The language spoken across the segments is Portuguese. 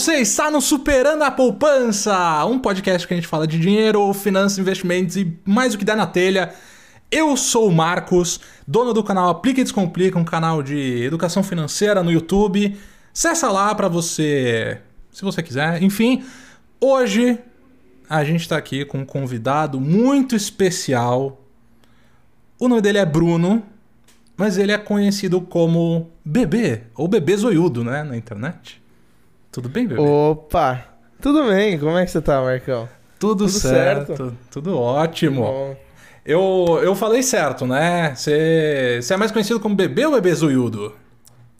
Você está no Superando a Poupança, um podcast que a gente fala de dinheiro, finanças, investimentos e mais o que dá na telha. Eu sou o Marcos, dono do canal Aplica e Descomplica, um canal de educação financeira no YouTube. Acessa lá para você, se você quiser. Enfim, hoje a gente está aqui com um convidado muito especial. O nome dele é Bruno, mas ele é conhecido como Bebê, ou Bebê Zoiudo, né, na internet. Tudo bem, bebê? Opa! Tudo bem, como é que você tá, Marcão? Tudo, tudo certo, certo, tudo ótimo. Bom. Eu, eu falei certo, né? Você é mais conhecido como bebê ou bebê zoiudo?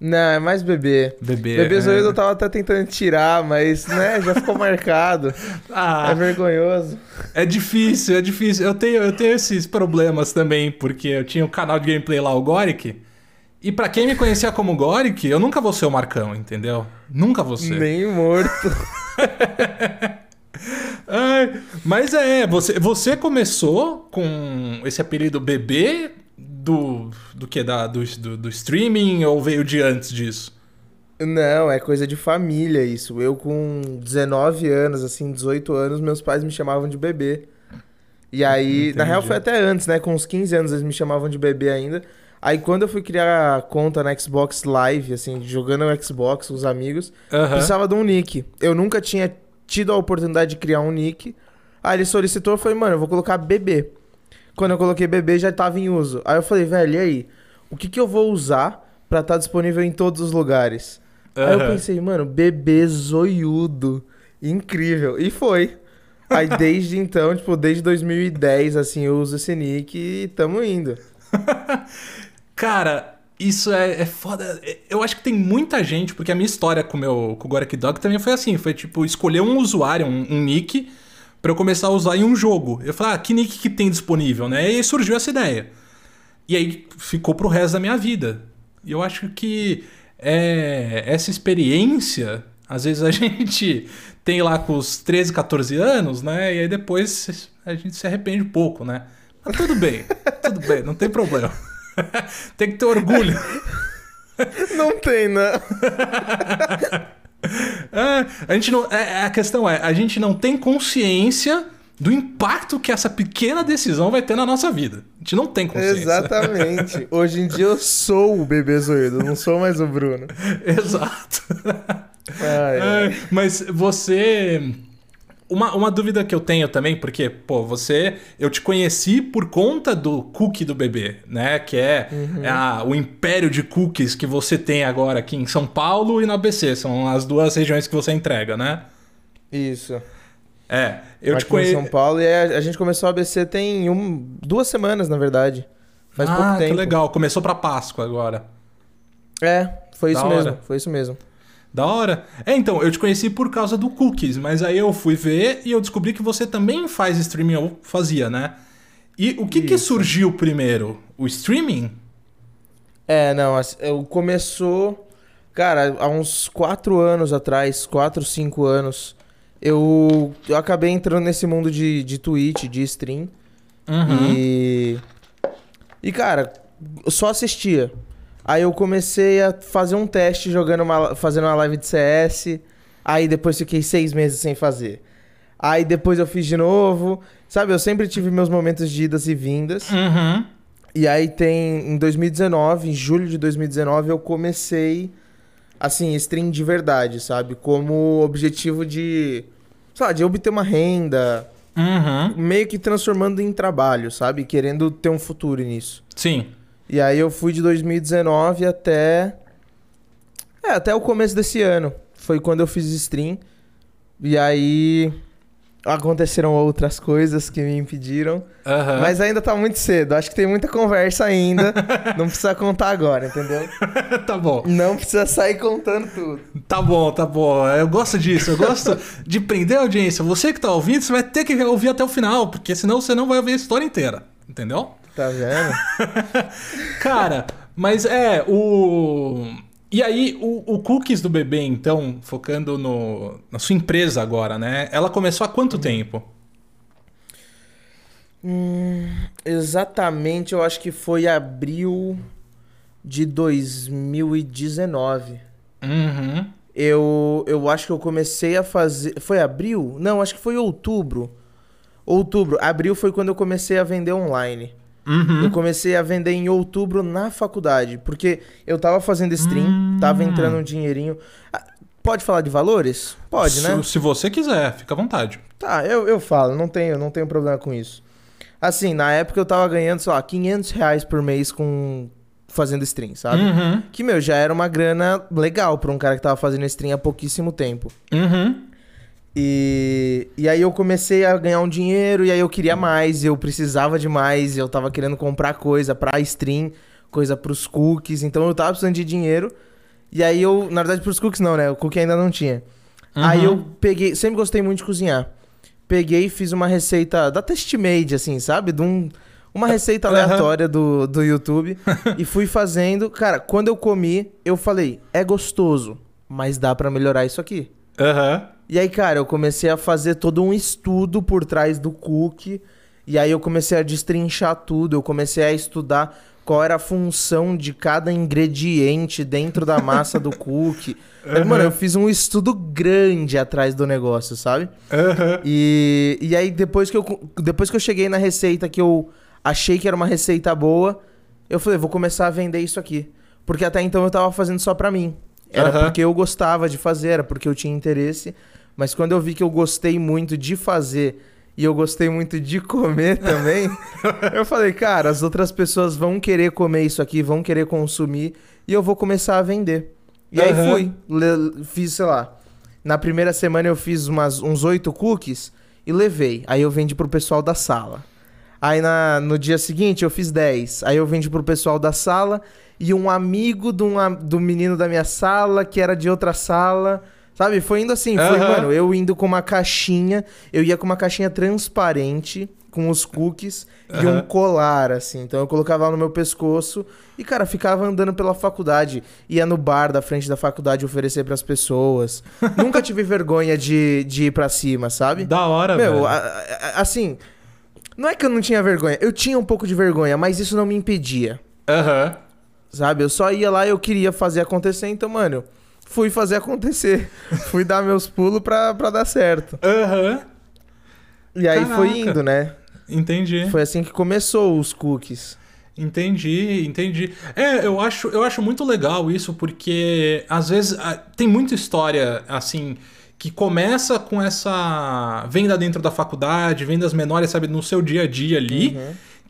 Não, é mais bebê. Bebê. Bebê é. zoiudo eu tava até tentando tirar, mas, né, já ficou marcado. ah, é vergonhoso. É difícil, é difícil. Eu tenho, eu tenho esses problemas também, porque eu tinha o um canal de gameplay lá, o Goric. E para quem me conhecia como Goric, eu nunca vou ser o Marcão, entendeu? Nunca vou ser. Nem morto. Ai, mas é, você, você começou com esse apelido bebê do, do que? Da, do, do, do streaming ou veio de antes disso? Não, é coisa de família isso. Eu com 19 anos, assim, 18 anos, meus pais me chamavam de bebê. E aí, Entendi. na real foi até antes, né? Com uns 15 anos eles me chamavam de bebê ainda. Aí quando eu fui criar a conta na Xbox Live, assim, jogando no Xbox com os amigos, uhum. precisava de um nick. Eu nunca tinha tido a oportunidade de criar um nick. Aí ele solicitou, eu falei, mano, eu vou colocar bebê. Quando eu coloquei bebê, já tava em uso. Aí eu falei, velho, e aí? O que, que eu vou usar pra estar tá disponível em todos os lugares? Uhum. Aí eu pensei, mano, bebê zoiudo. Incrível. E foi. Aí desde então, tipo, desde 2010, assim, eu uso esse nick e tamo indo. Cara, isso é, é foda. Eu acho que tem muita gente, porque a minha história com, meu, com o Gorek Dog também foi assim: foi tipo, escolher um usuário, um, um nick, para eu começar a usar em um jogo. Eu falei, ah, que nick que tem disponível, né? E aí surgiu essa ideia. E aí ficou pro resto da minha vida. E eu acho que é, essa experiência, às vezes a gente tem lá com os 13, 14 anos, né? E aí depois a gente se arrepende um pouco, né? Mas tudo bem, tudo bem, não tem problema. tem que ter orgulho. Não tem, né? é, a gente não. É, a questão é, a gente não tem consciência do impacto que essa pequena decisão vai ter na nossa vida. A gente não tem consciência. Exatamente. Hoje em dia eu sou o bebê zoido, não sou mais o Bruno. Exato. Ai, ai. Mas você uma, uma dúvida que eu tenho também, porque, pô, você. Eu te conheci por conta do cookie do bebê, né? Que é, uhum. a, o império de cookies que você tem agora aqui em São Paulo e no ABC. São as duas regiões que você entrega, né? Isso. É, eu aqui te conheço. em São Paulo e a, a, gente começou a ABC tem um, duas semanas, na verdade. Faz ah, pouco tempo. que legal. Começou pra Páscoa agora. É, foi da isso hora. mesmo. Foi isso mesmo. Da hora. É, então, eu te conheci por causa do cookies, mas aí eu fui ver e eu descobri que você também faz streaming, ou fazia, né? E o que, que surgiu primeiro? O streaming? É, não, eu começou, cara, há uns quatro anos atrás, quatro, cinco anos, eu, eu acabei entrando nesse mundo de, de Twitch, de stream. Uhum. E. E, cara, eu só assistia. Aí eu comecei a fazer um teste jogando uma, fazendo uma live de CS. Aí depois fiquei seis meses sem fazer. Aí depois eu fiz de novo. Sabe, eu sempre tive meus momentos de idas e vindas. Uhum. E aí tem, em 2019, em julho de 2019, eu comecei, assim, stream de verdade, sabe? Como objetivo de, sabe, de obter uma renda. Uhum. Meio que transformando em trabalho, sabe? Querendo ter um futuro nisso. Sim. E aí eu fui de 2019 até. É, até o começo desse ano. Foi quando eu fiz stream. E aí. Aconteceram outras coisas que me impediram. Uhum. Mas ainda tá muito cedo. Acho que tem muita conversa ainda. Não precisa contar agora, entendeu? tá bom. Não precisa sair contando tudo. Tá bom, tá bom. Eu gosto disso. Eu gosto de prender a audiência. Você que tá ouvindo, você vai ter que ouvir até o final, porque senão você não vai ouvir a história inteira. Entendeu? Tá vendo? Cara, mas é, o. E aí, o, o, Cookies do bebê, então, focando no, na sua empresa agora, né? Ela começou há quanto uhum. tempo? Hum, exatamente, eu acho que foi abril de 2019. Uhum. eu, eu acho que eu comecei a fazer. Foi abril? Não, acho que foi outubro. Outubro. Abril foi quando eu comecei a vender online. Uhum. Eu comecei a vender em outubro na faculdade, porque eu tava fazendo stream, Hum. tava entrando um dinheirinho. Ah, Pode falar de valores? Pode, se, né? Se você quiser, fica à vontade. Tá, eu, eu falo, não tenho, não tenho problema com isso. Assim, na época eu tava ganhando, sei lá, 500 reais por mês com fazendo stream, sabe? Uhum. Que, meu, já era uma grana legal pra um cara que tava fazendo stream há pouquíssimo tempo. Uhum. E, e aí eu comecei a ganhar um dinheiro e aí eu queria mais, eu precisava de mais, eu tava querendo comprar coisa pra stream, coisa pros cookies, então eu tava precisando de dinheiro. E aí eu, na verdade pros cookies não, né? O cookie ainda não tinha. Uhum. Aí eu peguei, sempre gostei muito de cozinhar. Peguei e fiz uma receita da Testmade, assim, sabe? De um, uma receita aleatória do, do YouTube. e fui fazendo. Cara, quando eu comi, eu falei, é gostoso, mas dá pra melhorar isso aqui. Aham. E aí, cara, eu comecei a fazer todo um estudo por trás do cookie. E aí eu comecei a destrinchar tudo. Eu comecei a estudar qual era a função de cada ingrediente dentro da massa do cookie. Aí, Mano, eu fiz um estudo grande atrás do negócio, sabe? Aham. E, e aí, depois que, eu, depois que eu cheguei na receita que eu achei que era uma receita boa, eu falei, vou começar a vender isso aqui. Porque até então eu tava fazendo só pra mim. Era Aham. porque eu gostava de fazer, era porque eu tinha interesse. Mas quando eu vi que eu gostei muito de fazer e eu gostei muito de comer também, eu falei, cara, as outras pessoas vão querer comer isso aqui, vão querer consumir e eu vou começar a vender. E aí Aham. fui, le- fiz, sei lá, na primeira semana eu fiz umas, uns oito cookies e levei. Aí eu vendi pro pessoal da sala. Aí na, no dia seguinte eu fiz 10. Aí eu vendi pro pessoal da sala e um amigo a- do menino da minha sala, que era de outra sala. Sabe? Foi indo assim. Foi, mano, eu indo com uma caixinha. Eu ia com uma caixinha transparente com os cookies e um colar, assim. Então eu colocava no meu pescoço e, cara, ficava andando pela faculdade. Ia no bar da frente da faculdade oferecer pras pessoas. Nunca tive vergonha de, de ir pra cima, sabe? Da hora, Meu, velho. a- a- assim, não é que eu não tinha vergonha, eu tinha um pouco de vergonha, mas isso não me impedia, Aham. sabe? Eu só ia lá e eu queria fazer acontecer, então, mano, fui fazer acontecer. fui dar meus pulos pra, pra dar certo. Aham. E aí foi Caraca. indo, né? Entendi. Foi assim que começou os cookies. Entendi, entendi. É, eu acho, eu acho muito legal isso, porque às vezes tem muita história assim que começa com essa venda dentro da faculdade, vendas menores, sabe, no seu dia a dia ali,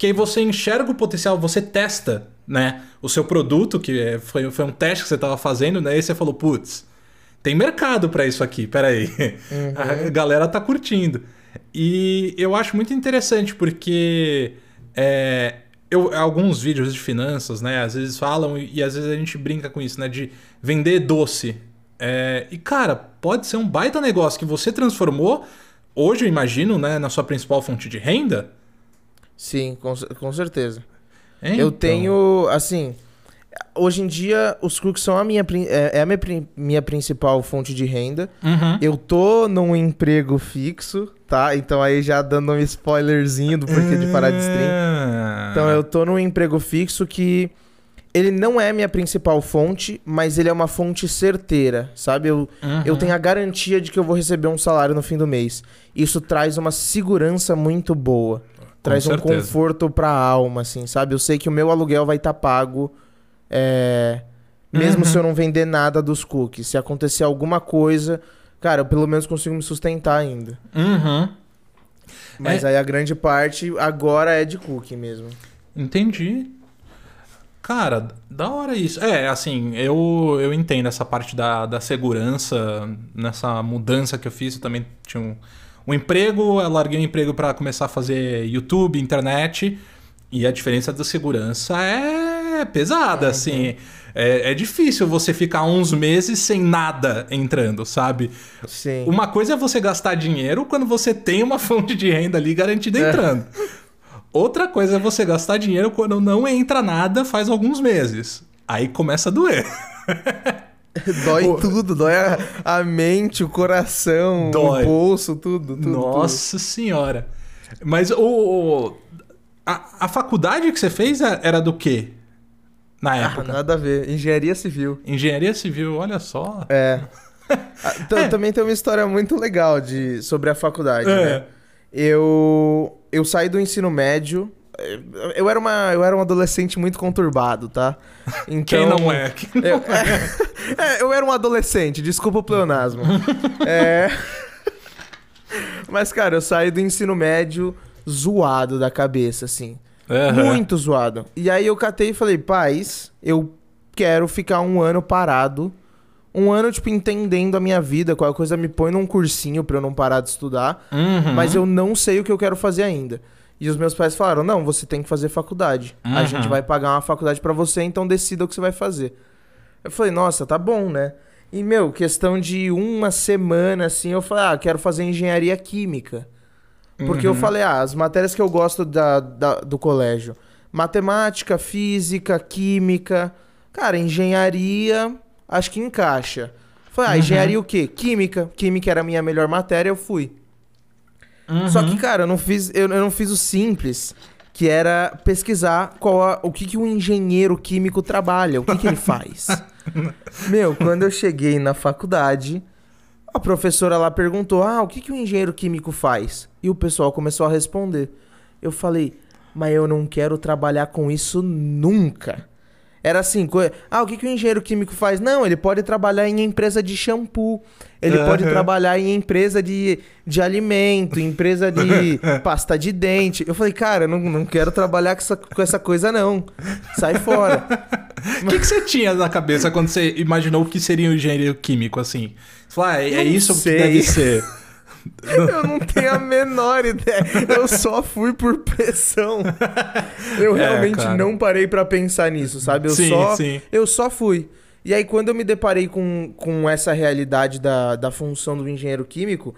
que aí você enxerga o potencial, você testa, né, o seu produto, que é- foi, foi um teste que você estava fazendo, né, e você falou, putz, tem mercado pra isso aqui, peraí. A galera tá curtindo. E eu acho muito interessante porque é, eu, alguns vídeos de finanças, né, às vezes falam e, e às vezes a gente brinca com isso, né, de vender doce. É, e cara, pode ser um baita negócio que você transformou, hoje eu imagino, né, na sua principal fonte de renda. Sim, com, com certeza. Então, Eu tenho, assim, hoje em dia os cookies são a minha, é, é a minha, minha principal fonte de renda. Uhum. Eu tô num emprego fixo, tá? Então aí já dando um spoilerzinho do porquê de parar de stream. Ah. Então eu tô num emprego fixo que ele não é minha principal fonte, mas ele é uma fonte certeira, sabe? Eu, Uhum. eu tenho a garantia de que eu vou receber um salário no fim do mês. Isso traz uma segurança muito boa. Traz um conforto pra alma, assim, sabe? Eu sei que o meu aluguel vai estar pago. é, Mesmo Uhum. se eu não vender nada dos cookies. Se acontecer alguma coisa, cara, eu pelo menos consigo me sustentar ainda. Uhum. Mas É. aí a grande parte agora é de cookie mesmo. Entendi. Cara, da hora isso. É, assim, eu, eu entendo essa parte da, da segurança, nessa mudança que eu fiz. Eu também tinha um, um emprego, eu larguei o emprego para começar a fazer YouTube, internet. E a diferença da segurança é pesada, assim. É, é difícil você ficar uns meses sem nada entrando, sabe? Sim. Uma coisa é você gastar dinheiro quando você tem uma fonte de renda ali garantida É. entrando. Outra coisa é você gastar dinheiro quando não entra nada faz alguns meses. Aí começa a doer. Dói Pô. tudo, dói a, a mente, o coração, Dói. o bolso, tudo, tudo. Nossa senhora. Mas o. o- a, a faculdade que você fez é- era do quê? Na tudo. Ah, época? nada a ver. Engenharia civil. Engenharia civil, olha só. É. Ah, é. Também tem uma história muito legal de, sobre a faculdade, é. né? Eu, eu saí do ensino médio. Eu era, uma, eu era um adolescente muito conturbado, tá? Então, Quem não é? Quem não eu, é? é, eu era um adolescente, desculpa o pleonasmo. é... Mas, cara, eu saí do ensino médio zoado da cabeça, assim. Uhum. Muito zoado. E aí eu catei e falei, pais, eu quero ficar um ano parado. Um ano, tipo, entendendo a minha vida, qualquer coisa me põe num cursinho pra eu não parar de estudar. Uhum. Mas eu não sei o que eu quero fazer ainda. E os meus pais falaram: não, você tem que fazer faculdade. Uhum. A gente vai pagar uma faculdade para você, então decida o que você vai fazer. Eu falei, nossa, tá bom, né? E, meu, questão de uma semana, assim, eu falei, ah, quero fazer engenharia química. Porque uhum. eu falei, ah, as matérias que eu gosto da, da, do colégio: matemática, física, química. Cara, engenharia, acho que encaixa. Falei, ah, uhum. engenharia o quê? Química. Química era a minha melhor matéria, eu fui. Uhum. Só que, cara, eu não fiz, eu, eu não fiz o simples, que era pesquisar qual a, o que, que um engenheiro químico trabalha, o que, que ele faz. Meu, quando eu cheguei na faculdade, a professora lá perguntou: Ah, o que, que um engenheiro químico faz? E o pessoal começou a responder. Eu falei, mas eu não quero trabalhar com isso nunca. Era assim, ah, o que, que o engenheiro químico faz? Não, ele pode trabalhar em empresa de shampoo, ele uhum. pode trabalhar em empresa de, de alimento, empresa de pasta de dente. Eu falei, cara, não, não quero trabalhar com essa, com essa coisa, não. Sai fora. O que, que você tinha na cabeça quando você imaginou o que seria um engenheiro químico, assim? Você falou, ah, é, é isso sei. que deve ser. Eu não tenho a menor ideia. Eu só fui por pressão. Eu é, realmente é, não parei para pensar nisso, sabe? Eu, sim, só, sim. eu só fui. E aí, quando eu me deparei com, com essa realidade da, da função do engenheiro químico,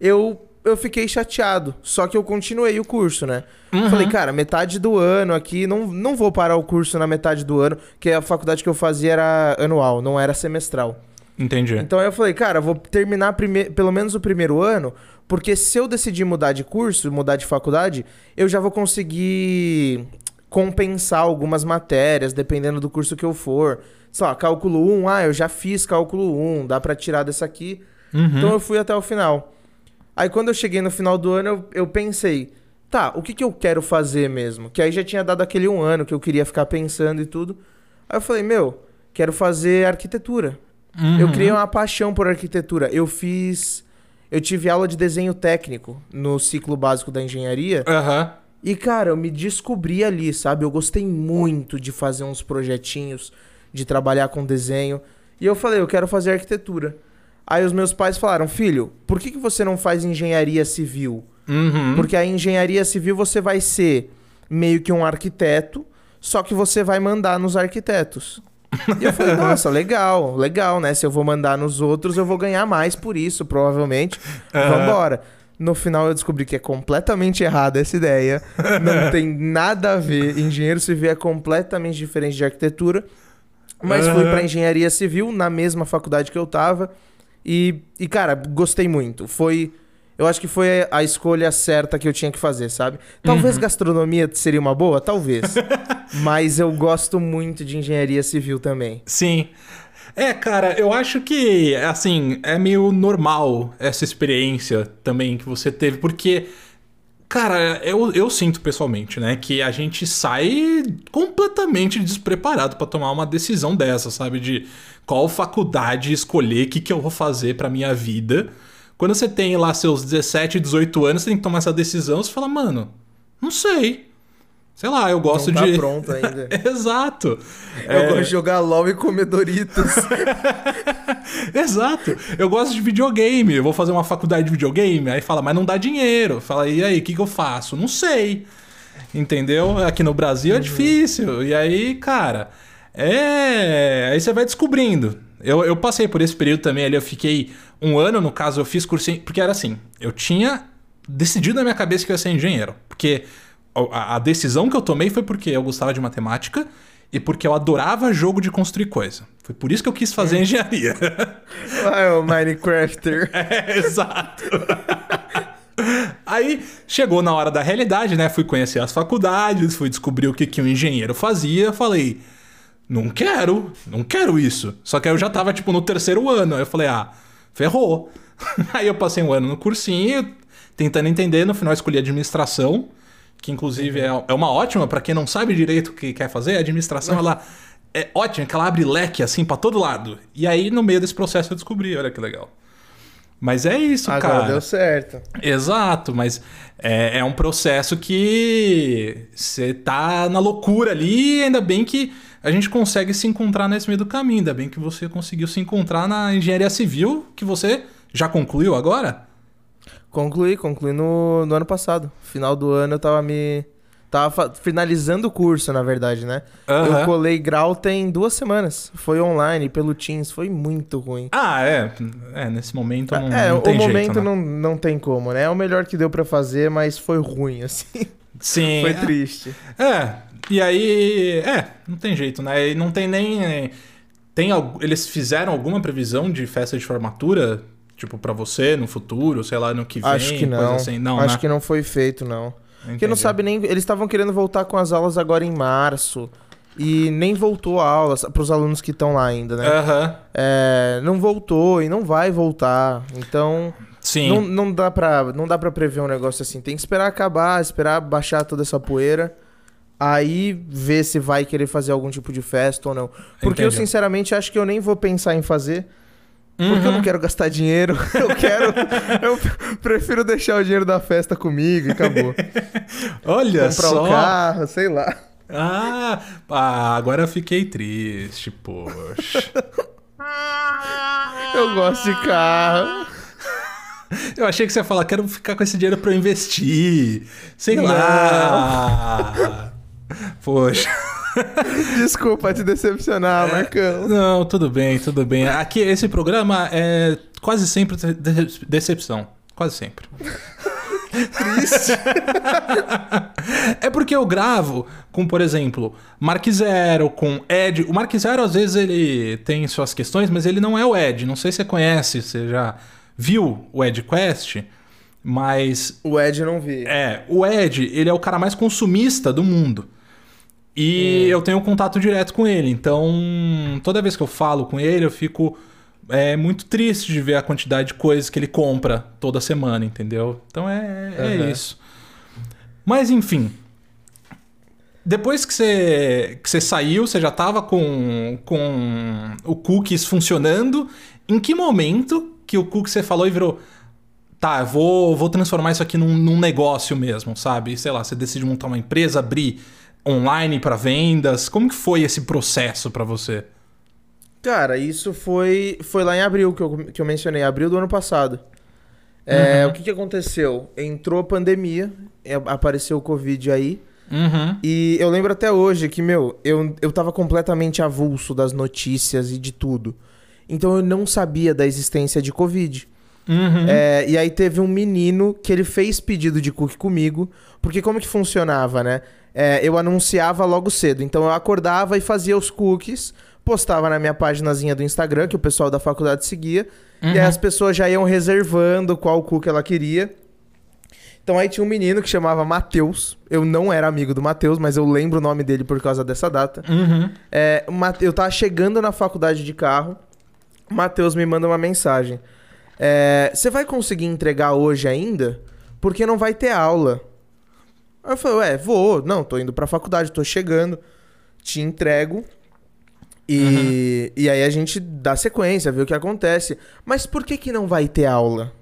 eu, eu fiquei chateado. Só que eu continuei o curso, né? Uhum. Falei, cara, metade do ano aqui, não, não vou parar o curso na metade do ano, que a faculdade que eu fazia era anual, não era semestral. Entendi. Então eu falei, cara, vou terminar prime... pelo menos o primeiro ano, porque se eu decidir mudar de curso, mudar de faculdade, eu já vou conseguir compensar algumas matérias, dependendo do curso que eu for. Sei lá, cálculo 1, ah, eu já fiz cálculo 1, dá para tirar dessa aqui. Uhum. Então eu fui até o final. Aí quando eu cheguei no final do ano, eu, eu pensei, tá, o que, que eu quero fazer mesmo? Que aí já tinha dado aquele um ano que eu queria ficar pensando e tudo. Aí eu falei, meu, quero fazer arquitetura. Uhum. Eu criei uma paixão por arquitetura. Eu fiz. Eu tive aula de desenho técnico no ciclo básico da engenharia. Uhum. E, cara, eu me descobri ali, sabe? Eu gostei muito de fazer uns projetinhos, de trabalhar com desenho. E eu falei, eu quero fazer arquitetura. Aí os meus pais falaram, filho, por que, que você não faz engenharia civil? Uhum. Porque a engenharia civil você vai ser meio que um arquiteto, só que você vai mandar nos arquitetos. E eu falei, nossa, legal, legal, né? Se eu vou mandar nos outros, eu vou ganhar mais por isso, provavelmente. Uhum. Vambora. No final eu descobri que é completamente errada essa ideia. Não tem nada a ver. Engenheiro civil é completamente diferente de arquitetura. Mas uhum. fui para engenharia civil na mesma faculdade que eu tava. E, e, cara, gostei muito. Foi eu acho que foi a escolha certa que eu tinha que fazer, sabe? Talvez uhum. gastronomia seria uma boa, talvez. Mas eu gosto muito de engenharia civil também. Sim. É, cara, eu acho que, assim, é meio normal essa experiência também que você teve, porque, cara, eu, eu sinto pessoalmente, né, que a gente sai completamente despreparado para tomar uma decisão dessa, sabe? De qual faculdade escolher, o que, que eu vou fazer pra minha vida. Quando você tem lá seus 17, 18 anos, você tem que tomar essa decisão, você fala, mano, não sei. Sei lá, eu gosto não tá de. pronto ainda. Exato. Eu é... gosto de jogar LOL e comer Doritos. Exato. Eu gosto de videogame. Eu vou fazer uma faculdade de videogame. Aí fala, mas não dá dinheiro. Fala, e aí, o que, que eu faço? Não sei. Entendeu? Aqui no Brasil é uhum. é difícil. E aí, cara, é. Aí você vai descobrindo. Eu, eu passei por esse período também ali. Eu fiquei um ano, no caso, eu fiz cursinho. Porque era assim, eu tinha decidido na minha cabeça que eu ia ser engenheiro. Porque a, a decisão que eu tomei foi porque eu gostava de matemática e porque eu adorava jogo de construir coisa. Foi por isso que eu quis fazer é. engenharia. Ah, o Minecrafter. É, exato. Aí chegou na hora da realidade, né? Fui conhecer as faculdades, fui descobrir o que, que um engenheiro fazia. Falei, não quero, não quero isso. Só que aí eu já tava, tipo, no terceiro ano. Aí eu falei, ah, ferrou. Aí eu passei um ano no cursinho, tentando entender, no final escolhi administração, que inclusive é, é uma ótima para quem não sabe direito o que quer fazer, a administração ela é ótima, que ela abre leque assim para todo lado. E aí no meio desse processo eu descobri, olha que legal. Mas é isso, Agora cara. deu certo. Exato, mas é, é um processo que você tá na loucura ali, ainda bem que a gente consegue se encontrar nesse meio do caminho. Ainda bem que você conseguiu se encontrar na engenharia civil, que você já concluiu agora? Concluí, concluí no, no ano passado. Final do ano eu tava me. Tava finalizando o curso, na verdade, né? Aham. Eu colei grau tem duas semanas. Foi online, pelo Teams, foi muito ruim. Ah, é. É, nesse momento não, é, não o tem momento jeito, né? não, não tem como, né? É o melhor que deu pra fazer, mas foi ruim, assim. Sim. foi triste. É, e aí. É, não tem jeito, né? E não tem nem. Tem, eles fizeram alguma previsão de festa de formatura? Tipo, pra você no futuro, sei lá, no que vem? Acho que não. Assim. Não, Acho né? que não foi feito, não. Porque não Entendi. sabe nem. Eles estavam querendo voltar com as aulas agora em março. E nem voltou a aula pros alunos que estão lá ainda, né? Aham. É, não voltou e não vai voltar. Então. Sim. Não, não, dá pra, não dá pra prever um negócio assim. Tem que esperar acabar, esperar baixar toda essa poeira. Aí ver se vai querer fazer algum tipo de festa ou não. Porque eu, Entendi. sinceramente, acho que eu nem vou pensar em fazer. Porque eu Uhum. não quero gastar dinheiro. Eu quero. eu prefiro deixar o dinheiro da festa comigo e acabou. Olha Comprar só. um carro, sei lá. Ah, ah, agora eu fiquei triste, poxa. Eu gosto de carro. Eu achei que você ia falar, quero ficar com esse dinheiro pra eu investir. Sei lá. Poxa. Desculpa te decepcionar, Marcão. Não, tudo bem, tudo bem. Aqui, esse programa é quase sempre de- decepção. Quase sempre. Triste. É porque eu gravo com, por exemplo, Mark Zero, com Ed. O Mark Zero, às vezes, ele tem suas questões, mas ele não é o Ed. Não sei se você conhece, você já viu o Ed Quest, mas O Ed não vi. É, o Ed, ele é o cara mais consumista do mundo. E eu tenho contato direto com ele. Então, toda vez que eu falo com ele, eu fico é, muito triste de ver a quantidade de coisas que ele compra toda semana, entendeu? Então é, é Aham. isso. Mas, enfim. Depois que você, que você saiu, você já tava com, com o cookies funcionando. Em que momento que o cookies você falou e virou tá, eu vou, vou transformar isso aqui num, num negócio mesmo, sabe? Sei lá, você decide montar uma empresa, abrir online para vendas. Como que foi esse processo para você? Cara, isso foi, foi lá em abril que eu, que eu mencionei, abril do ano passado. É, Uhum. O que, que aconteceu? Entrou a pandemia, é, apareceu o Covid aí. Uhum. E eu lembro até hoje que, meu, eu, eu tava completamente avulso das notícias e de tudo. Então eu não sabia da existência de Covid. Uhum. É, e aí teve um menino que ele fez pedido de cookie comigo, porque como que funcionava, né? É, eu anunciava logo cedo, então eu acordava e fazia os cookies, postava na minha paginazinha do Instagram, que o pessoal da faculdade seguia, e aí Uhum. as pessoas já iam reservando qual cookie ela queria. Então aí tinha um menino que chamava Matheus, eu não era amigo do Matheus, mas eu lembro o nome dele por causa dessa data. Uhum. É, eu tava chegando na faculdade de carro, Matheus me manda uma mensagem. É, Você vai conseguir entregar hoje ainda? Porque não vai ter aula. Aí eu falei, ué, vou. Não, tô indo pra faculdade, tô chegando. Te entrego. E, e aí a gente dá sequência, vê o que acontece. Mas por que que não vai ter aula?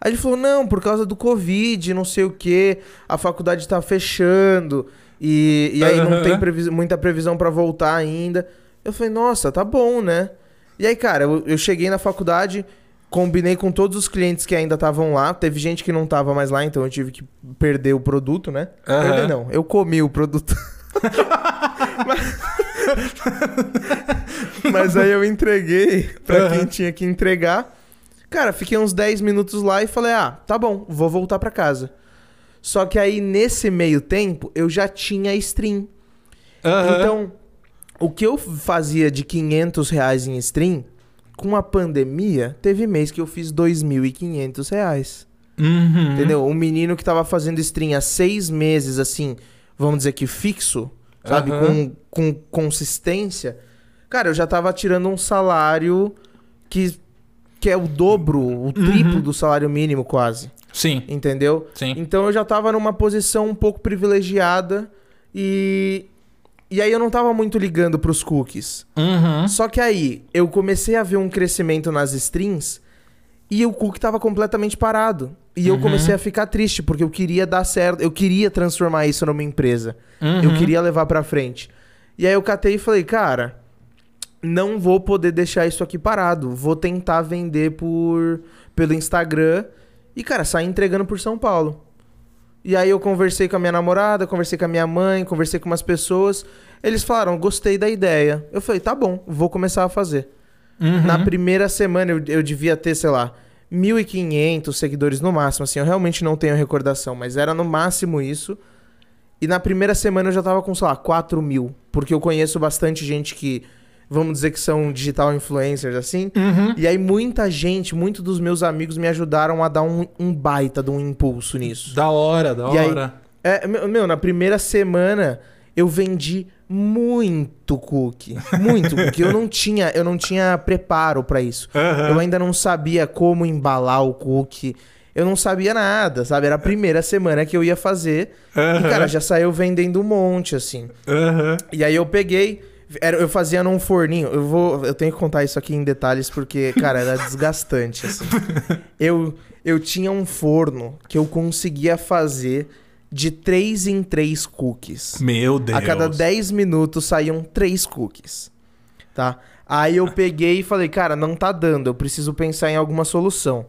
Aí ele falou, não, por causa do Covid, não sei o que, a faculdade tá fechando, e, e aí não Aham. tem previs- muita previsão pra voltar ainda. Eu falei, nossa, tá bom, né? E aí, cara, eu, eu cheguei na faculdade, combinei com todos os clientes que ainda estavam lá, teve gente que não tava mais lá, então eu tive que perder o produto, né? Perder não, eu comi o produto. Mas... Mas aí eu entreguei pra Aham. quem tinha que entregar. Cara, fiquei uns 10 minutos lá e falei: ah, tá bom, vou voltar pra casa. Só que aí, nesse meio tempo, eu já tinha stream. Aham. Então, o que eu fazia de 500 reais em stream, com a pandemia, teve mês que eu fiz 2.500 reais. Uhum. Entendeu? Um menino que tava fazendo stream há seis meses, assim, vamos dizer que fixo, sabe? Aham. Com, com consistência. Cara, eu já tava tirando um salário que que é o dobro, o triplo do salário mínimo quase. Sim. Entendeu? Sim. Então eu já tava numa posição um pouco privilegiada e. E aí eu não tava muito ligando pros cookies. Uhum. Só que aí eu comecei a ver um crescimento nas strings e o cookie tava completamente parado. E eu comecei a ficar triste, porque eu queria dar certo, eu queria transformar isso numa empresa. Uhum. Eu queria levar pra frente. E aí eu catei e falei, cara, não vou poder deixar isso aqui parado. Vou tentar vender por pelo Instagram e, cara, sair entregando por São Paulo. E aí eu conversei com a minha namorada, conversei com a minha mãe, conversei com umas pessoas. Eles falaram, gostei da ideia. Eu falei, tá bom, vou começar a fazer. Uhum. Na primeira semana eu, eu devia ter, sei lá, 1.500 seguidores no máximo. Assim, eu realmente não tenho recordação, mas era no máximo isso. E na primeira semana eu já tava com, sei lá, 4 mil. Porque eu conheço bastante gente que, vamos dizer que são digital influencers, assim. Uhum. E aí muita gente, muitos dos meus amigos me ajudaram a dar um, um baita de um impulso nisso. Da hora, da E aí- hora. É, meu, na primeira semana eu vendi muito cookie. Muito cookie. Eu não tinha, eu não tinha preparo pra isso. Aham. Eu ainda não sabia como embalar o cookie. Eu não sabia nada, sabe? Era a primeira semana que eu ia fazer. E, Aham. cara, já saiu vendendo um monte, assim. Aham. E aí eu peguei. Era- eu fazia num forninho. Eu vou. Eu tenho que contar isso aqui em detalhes, porque, cara, era desgastante, assim. Eu, eu tinha um forno que eu conseguia fazer de 3 em 3 cookies. Meu Deus. A cada 10 minutos saíam 3 cookies. Tá? Aí eu peguei e falei, cara, não tá dando, eu preciso pensar em alguma solução.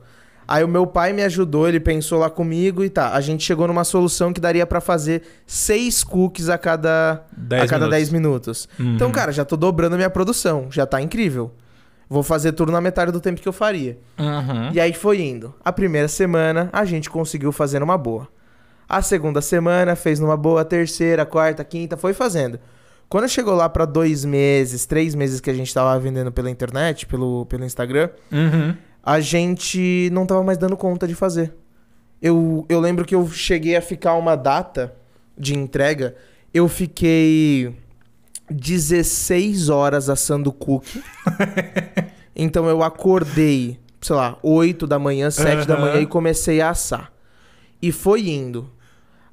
Aí o meu pai me ajudou, ele pensou lá comigo e tá. A gente chegou numa solução que daria pra fazer 6 cookies a cada, Dez a cada minutos. 10 minutos. Uhum. Então, cara, já tô dobrando a minha produção, já tá incrível. Vou fazer tudo na metade do tempo que eu faria. Uhum. E aí foi indo. A primeira semana a gente conseguiu fazer numa boa. A segunda semana fez numa boa, a terceira, quarta, quinta, foi fazendo. Quando chegou lá pra dois meses, três meses que a gente tava vendendo pela internet, pelo, pelo Instagram, Uhum. A gente não tava mais dando conta de fazer. Eu, eu lembro que eu cheguei a ficar uma data de entrega, eu fiquei 16 horas assando cookie. então eu acordei, sei lá, 8 da manhã, 7 da Aham. manhã e comecei a assar. E foi indo.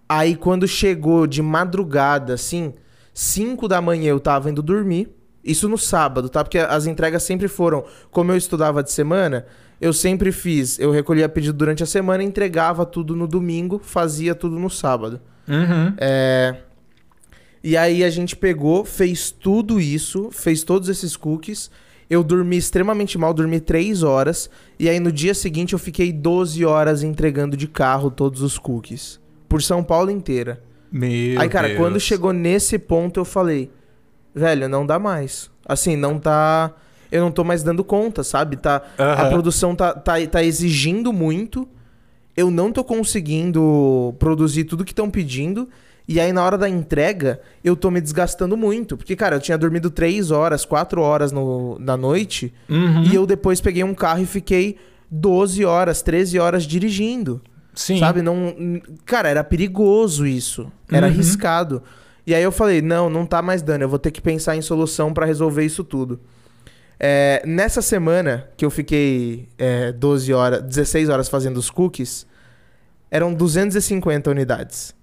Aí quando chegou de madrugada, assim, 5 da manhã eu tava indo dormir. Isso no sábado, tá? Porque as entregas sempre foram. Como eu estudava de semana, eu sempre fiz. Eu recolhia pedido durante a semana, entregava tudo no domingo, fazia tudo no sábado. Uhum. É. E aí a gente pegou, fez tudo isso, fez todos esses cookies. Eu dormi extremamente mal, dormi 3 horas. E aí no dia seguinte eu fiquei 12 horas entregando de carro todos os cookies. Por São Paulo inteira. Meu aí, cara, Deus. quando chegou nesse ponto eu falei, velho, não dá mais. Assim, não tá. Eu não tô mais dando conta, sabe? Tá, A Aham. produção tá, tá, tá exigindo muito. Eu não tô conseguindo produzir tudo que estão pedindo. E aí, na hora da entrega, eu tô me desgastando muito. Porque, cara, eu tinha dormido 3 horas, 4 horas no, na noite. Uhum. E eu depois peguei um carro e fiquei 12 horas, 13 horas dirigindo. Sim. Sabe? Não, cara, era perigoso isso. Era Uhum. arriscado. E aí eu falei, não, não tá mais dando. Eu vou ter que pensar em solução pra resolver isso tudo. É, nessa semana que eu fiquei é, 12 horas, 16 horas fazendo os cookies, eram 250 unidades.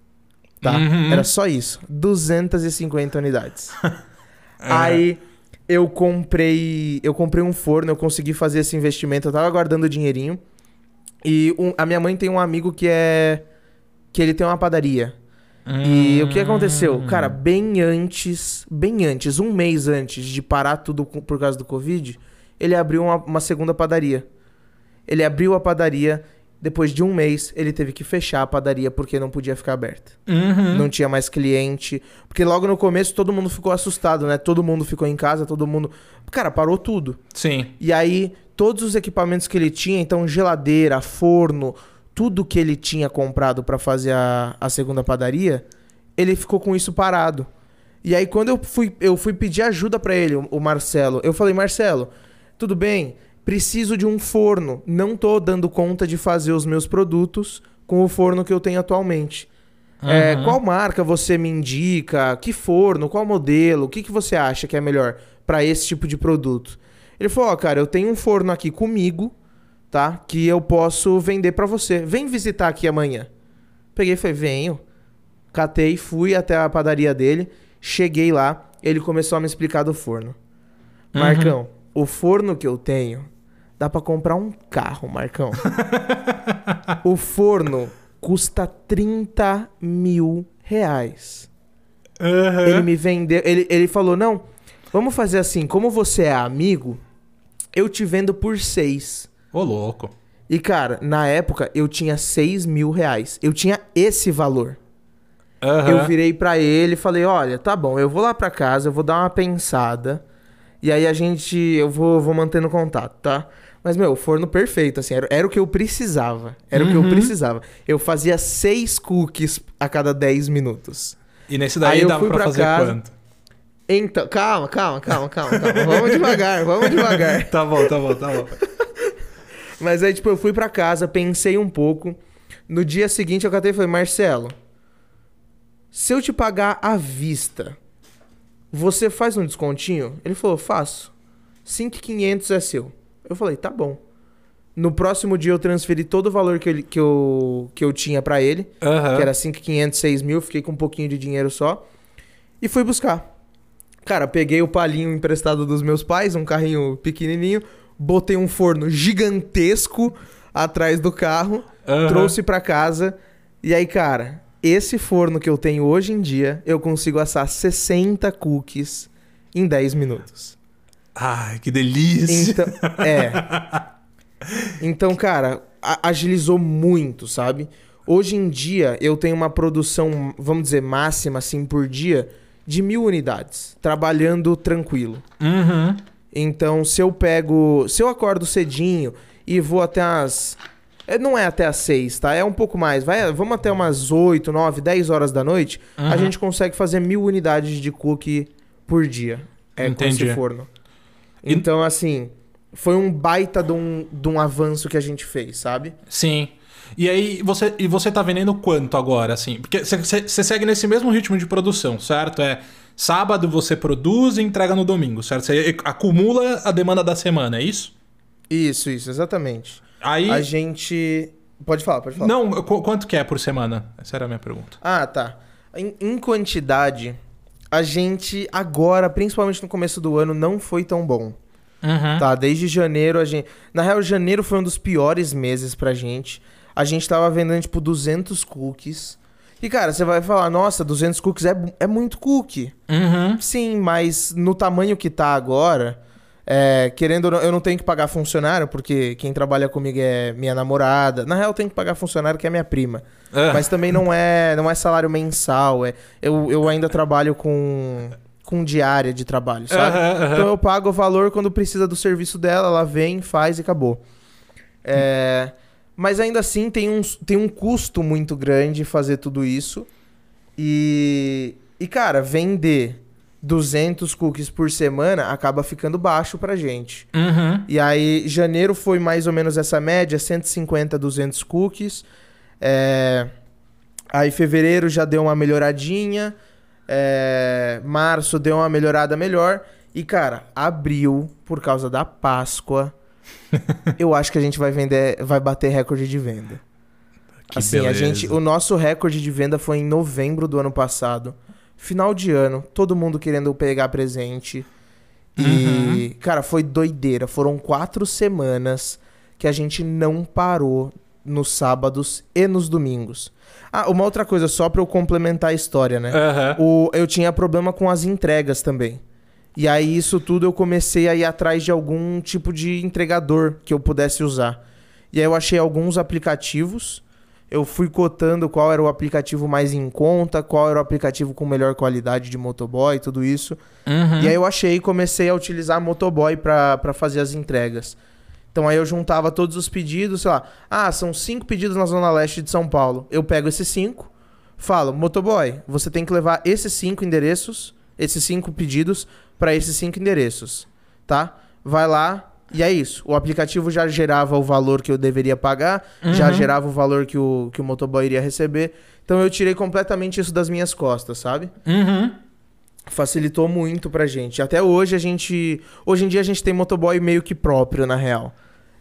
Tá? Uhum. Era só isso. 250 unidades. Aí eu comprei. Eu comprei um forno, eu consegui fazer esse investimento, eu tava guardando dinheirinho. E um- a minha mãe tem um amigo que é. que ele tem uma padaria. E o que aconteceu? Hum. Cara, bem antes, bem antes, um mês antes de parar tudo por causa do Covid, ele abriu uma, uma segunda padaria. Ele abriu a padaria, depois de um mês, ele teve que fechar a padaria porque não podia ficar aberta. Uhum. Não tinha mais cliente. Porque logo no começo todo mundo ficou assustado, né? Todo mundo ficou em casa, todo mundo. Cara, parou tudo. Sim. E aí, todos os equipamentos que ele tinha, então geladeira, forno, tudo que ele tinha comprado pra fazer a, a segunda padaria, ele ficou com isso parado. E aí, quando eu fui, eu fui pedir ajuda pra ele, o, o Marcelo, eu falei, Marcelo, tudo bem, preciso de um forno. Não tô dando conta de fazer os meus produtos com o forno que eu tenho atualmente. É, Uhum. qual marca você me indica? Que forno? Qual modelo? O que, que você acha que é melhor pra esse tipo de produto? Ele falou: Ó, cara, eu tenho um forno aqui comigo tá? Que eu posso vender pra você. Vem visitar aqui amanhã. Peguei e falei, venho. Catei, fui até a padaria dele. Cheguei lá, ele começou a me explicar do forno. Uhum. Marcão, o forno que eu tenho dá pra comprar um carro, Marcão. o forno custa 30 mil reais. Aham. Ele me vendeu. Ele, ele falou: não, vamos fazer assim, como você é amigo, eu te vendo por 6. Ô, louco. E, cara, na época eu tinha 6 mil reais. Eu tinha esse valor. Aham. Eu virei pra ele e falei: olha, tá bom, eu vou lá pra casa, eu vou dar uma pensada. E aí a gente. Eu vou, vou mantendo contato, tá? Mas, meu, forno perfeito, assim, era, era o que eu precisava. Era o que eu Uhum. precisava. Eu fazia seis cookies a cada 10 minutos. E nesse daí Aí eu dava fui pra, pra fazer casa. quanto? Então, calma, calma, calma, calma, calma. Vamos devagar, vamos devagar. Tá bom, tá bom, tá bom. Mas aí, tipo, eu fui pra casa, pensei um pouco. No dia seguinte eu catei e falei, Marcelo, se eu te pagar à vista, você faz um descontinho? Ele falou, faço. 5,500 é seu. Eu falei, tá bom. No próximo dia eu transferi todo o valor que, ele, que, eu, que eu tinha pra ele, Aham. que era 5,500, 6 mil, fiquei com um pouquinho de dinheiro só. E fui buscar. Cara, peguei o palinho emprestado dos meus pais, um carrinho pequenininho, botei um forno gigantesco atrás do carro, Aham. trouxe pra casa. E aí, cara, esse forno que eu tenho hoje em dia, eu consigo assar 60 cookies em 10 minutos. Ai, que delícia. Então, é. Então, cara, agilizou muito, sabe? Hoje em dia, eu tenho uma produção, vamos dizer, máxima, assim, por dia, de mil unidades, trabalhando tranquilo. Uhum. Então, se eu pego. Se eu acordo cedinho e vou até as. é, Não é até as seis, tá? É um pouco mais. Vai, vamos até umas 8, 9, 10 horas da noite. A Uhum. gente consegue fazer mil unidades de cookie por dia. É Entendi. com esse forno. Então, assim, foi um baita de um, de um avanço que a gente fez, sabe? Sim. E aí, você, e você tá vendendo quanto agora, assim? Porque você segue nesse mesmo ritmo de produção, certo? É sábado você produz e entrega no domingo, certo? Você acumula a demanda da semana, é isso? Isso, isso, exatamente. Aí. A gente. Pode falar, pode falar. Não, qu- quanto que é por semana? Essa era a minha pergunta. Ah, tá. Em, em quantidade, a gente agora, principalmente no começo do ano, não foi tão bom. Uhum. Tá, desde janeiro a gente. Na real, janeiro foi um dos piores meses pra gente. A gente tava vendendo, tipo, 200 cookies. E, cara, você vai falar, nossa, 200 cookies é, é muito cookie. Uhum. Sim, mas no tamanho que tá agora, é, querendo ou não, eu não tenho que pagar funcionário, porque quem trabalha comigo é minha namorada. Na real, eu tenho que pagar funcionário, que é minha prima. Ah, Mas também não é, não é salário mensal. É, eu, eu ainda trabalho com, com diária de trabalho, sabe? aham, aham. Então eu pago o valor quando precisa do serviço dela, ela vem, faz e acabou. É, mas ainda assim tem um, tem um custo muito grande fazer tudo isso. E, e, cara, vender 200 cookies por semana acaba ficando baixo pra gente. Uhum. E aí, janeiro foi mais ou menos essa média, 150, 200 cookies. É, Aí, fevereiro já deu uma melhoradinha. É, Março deu uma melhorada melhor. E, cara, abril, por causa da Páscoa, eu acho que a gente vai vender, vai bater recorde de venda. Que assim, a beleza. gente, o nosso recorde de venda foi em novembro do ano passado. Final de ano, todo mundo querendo pegar presente. E, Uhum. cara, foi doideira. Foram quatro semanas que a gente não parou nos sábados e nos domingos. Ah, uma outra coisa, só pra eu complementar a história, né? Aham. O, eu tinha problema com as entregas também. E aí, isso tudo eu comecei a ir atrás de algum tipo de entregador que eu pudesse usar. E aí, eu achei alguns aplicativos. Eu fui cotando qual era o aplicativo mais em conta, qual era o aplicativo com melhor qualidade de motoboy, tudo isso. Uhum. E aí, eu achei e comecei a utilizar motoboy pra fazer as entregas. Então aí eu juntava todos os pedidos, sei lá. Ah, são cinco pedidos na Zona Leste de São Paulo. Eu pego esses cinco, falo, motoboy, você tem que levar esses cinco endereços, esses cinco pedidos, para esses cinco endereços, tá? Vai lá e é isso. O aplicativo já gerava o valor que eu deveria pagar, já Uhum. gerava o valor que o, que o motoboy iria receber. Então eu tirei completamente isso das minhas costas, sabe? Uhum. facilitou muito pra gente. Até hoje a gente. Hoje em dia a gente tem motoboy meio que próprio, na real.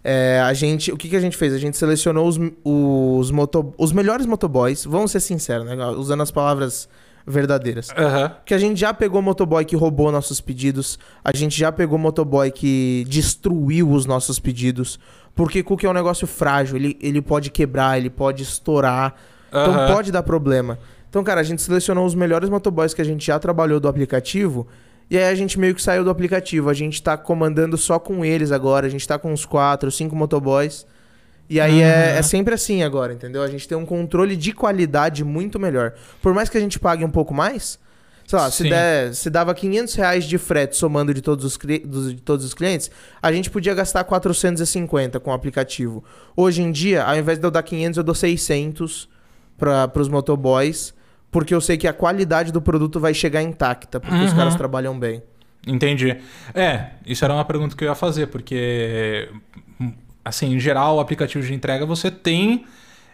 É, a gente, o que, que a gente fez? A gente selecionou os, os, moto, os melhores motoboys, vamos ser sinceros, né? usando as palavras verdadeiras. Aham. Que a gente já pegou motoboy que roubou nossos pedidos, a gente já pegou motoboy que destruiu os nossos pedidos, porque cookie é um negócio frágil, ele, ele pode quebrar, ele pode estourar, então Aham. pode dar problema. Então, cara, a gente selecionou os melhores motoboys que a gente já trabalhou do aplicativo. E aí a gente meio que saiu do aplicativo. A gente tá comandando só com eles agora. A gente tá com uns quatro, cinco motoboys. E aí é, é sempre assim agora, entendeu? A gente tem um controle de qualidade muito melhor. Por mais que a gente pague um pouco mais, sei lá, se, der, se dava 500 reais de frete somando de todos, os, dos- de todos os clientes, a gente podia gastar 450 com o aplicativo. Hoje em dia, ao invés de eu dar 500, eu dou 600 para os motoboys, porque eu sei que a qualidade do produto vai chegar intacta, porque os Uhum. caras trabalham bem. Entendi. É, isso era uma pergunta que eu ia fazer, porque, assim, em geral, o aplicativo de entrega você tem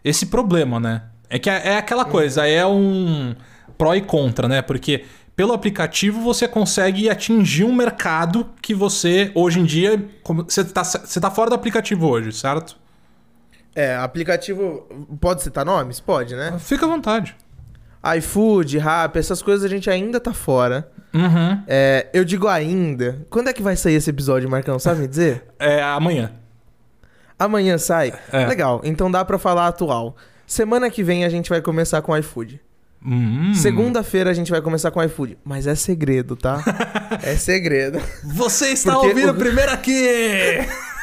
esse problema, né? É que é, é aquela coisa, é um pró e contra, né? Porque pelo aplicativo você consegue atingir um mercado que você, hoje em dia, como- você tá, você tá fora do aplicativo hoje, certo? É, aplicativo. Pode citar nomes? Pode, né? Fica à vontade. iFood, Rap, essas coisas a gente ainda tá fora. Uhum. É, eu digo ainda. Quando é que vai sair esse episódio, Marcão? Sabe me dizer? É amanhã. Amanhã sai? É. Legal, então dá pra falar atual. Semana que vem a gente vai começar com iFood. Hum. Segunda-feira a gente vai começar com iFood. Mas é segredo, tá? é segredo. Você está Porque ouvindo o- primeiro aqui!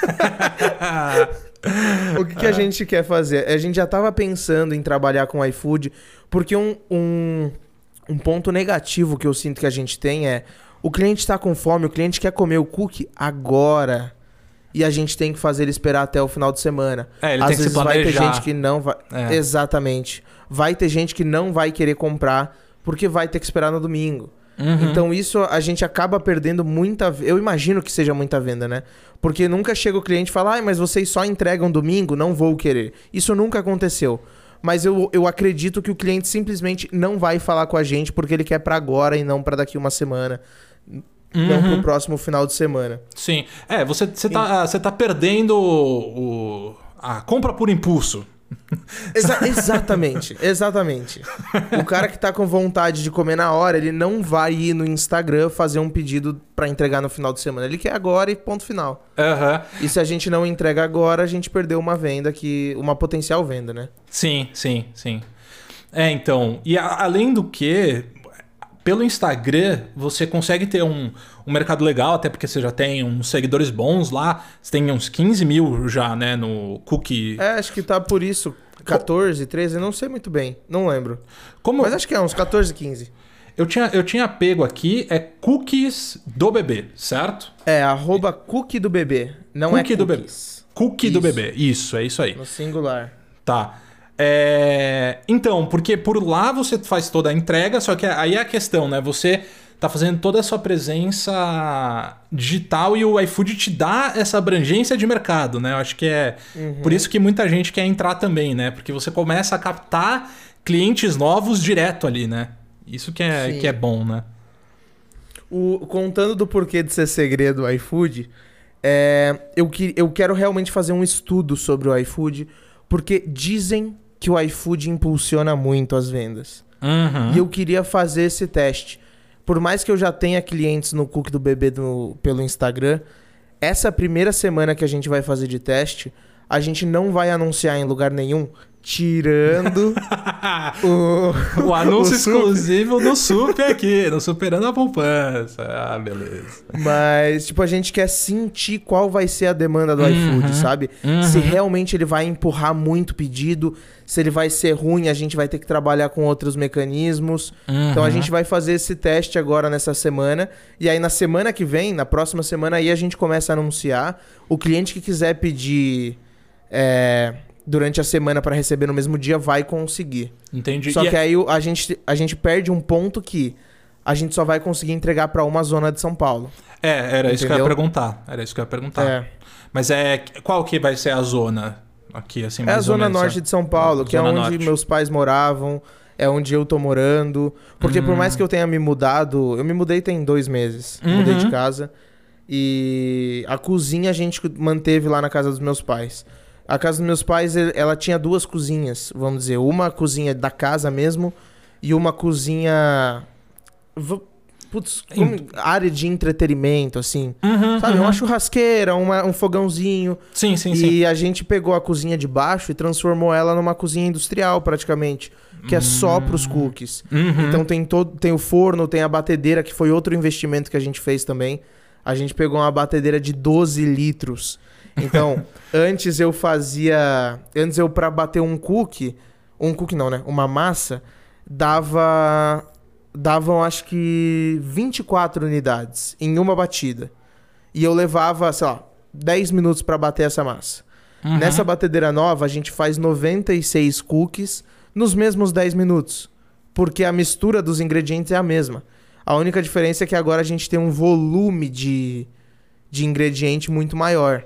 O que, que a gente quer fazer? A gente já tava pensando em trabalhar com iFood, porque um, um, um ponto negativo que eu sinto que a gente tem é o cliente tá com fome, o cliente quer comer o cookie agora. E a gente tem que fazer ele esperar até o final de semana. É, ele Às tem que se vezes vai ter gente que não vai. É. Exatamente. Vai ter gente que não vai querer comprar porque vai ter que esperar no domingo. Uhum. Então isso a gente acaba perdendo muita. Eu imagino que seja muita venda, né? Porque nunca chega o cliente e fala, ah, mas vocês só entregam domingo, não vou querer. Isso nunca aconteceu. Mas eu, eu acredito que o cliente simplesmente não vai falar com a gente porque ele quer pra agora e não pra daqui uma semana. Não Uhum. pro próximo final de semana. Sim. É, você, você, tá, você tá perdendo o, o- a compra por impulso. Exa- exatamente, exatamente. O cara que tá com vontade de comer na hora, ele não vai ir no Instagram fazer um pedido pra entregar no final de semana. Ele quer agora e ponto final. Aham. E se a gente não entrega agora, a gente perdeu uma venda que. uma potencial venda, né? Sim, sim, sim. É, então. E a- além do que, pelo Instagram, você consegue ter um, um mercado legal, até porque você já tem uns seguidores bons lá. Você tem uns 15 mil já, né, no cookie. É, acho que tá por isso. 14, 13, não sei muito bem. Não lembro. Como Mas acho que é uns 14, 15. eu, tinha, eu tinha pego aqui, é cookies do bebê, certo? É, arroba cookie do bebê. Não Cookie é do bebê. cookies. Cookie do Isso. bebê. Isso, é isso aí. No singular. Tá. É, Então, porque por lá você faz toda a entrega, só que aí é a questão, né? Você tá fazendo toda a sua presença digital e o iFood te dá essa abrangência de mercado, né? Eu acho que é Uhum. por isso que muita gente quer entrar também, né? Porque você começa a captar clientes novos direto ali, né? Isso que é, Sim. que é bom, né? O, contando do porquê de ser segredo o iFood, é, eu, que, eu quero realmente fazer um estudo sobre o iFood, porque dizem que o iFood impulsiona muito as vendas. Uhum. E eu queria fazer esse teste. Por mais que eu já tenha clientes no Cook do Bebê no- pelo Instagram, essa primeira semana que a gente vai fazer de teste, a gente não vai anunciar em lugar nenhum, tirando o. o anúncio o exclusivo no Sup aqui, no Superando a Poupança. Ah, beleza. Mas, tipo, a gente quer sentir qual vai ser a demanda do Uhum. iFood, sabe? Uhum. Se realmente ele vai empurrar muito pedido, se ele vai ser ruim, a gente vai ter que trabalhar com outros mecanismos. Então a Uhum. gente vai fazer esse teste agora nessa semana. E aí na semana que vem, na próxima semana, aí a gente começa a anunciar. O cliente que quiser pedir é, durante a semana para receber no mesmo dia vai conseguir. Entendi. Só E que é- aí a gente, a gente perde um ponto que a gente só vai conseguir entregar para uma zona de São Paulo. É, era isso que eu ia Entendeu? perguntar. Era isso que eu ia perguntar. É. Mas é. Qual que vai ser a zona aqui, assim, É a zona menos, norte sabe? de São Paulo, que é onde norte. meus pais moravam, é onde eu tô morando. Porque por Hum. mais que eu tenha me mudado, eu me mudei tem dois meses. Uhum. Mudei de casa. E a cozinha a gente manteve lá na casa dos meus pais. A casa dos meus pais, ela tinha duas cozinhas, vamos dizer. Uma cozinha da casa mesmo e uma cozinha... Putz, como- área de entretenimento, assim. Uhum, Sabe, uhum. uma churrasqueira, uma- um fogãozinho. Sim, sim, e sim. a gente pegou a cozinha de baixo e transformou ela numa cozinha industrial, praticamente. Que é só pros cookies. Uhum. Então tem todo, tem o forno, tem a batedeira, que foi outro investimento que a gente fez também. A gente pegou uma batedeira de 12 litros. Então, antes eu fazia. Antes eu, pra bater um cookie. Um cookie não, né? Uma massa, dava. Davam acho que 24 unidades em uma batida. E eu levava, sei lá, 10 minutos pra bater essa massa. Uhum. Nessa batedeira nova, a gente faz 96 cookies nos mesmos 10 minutos. Porque a mistura dos ingredientes é a mesma. A única diferença é que agora a gente tem um volume de, de ingrediente muito maior.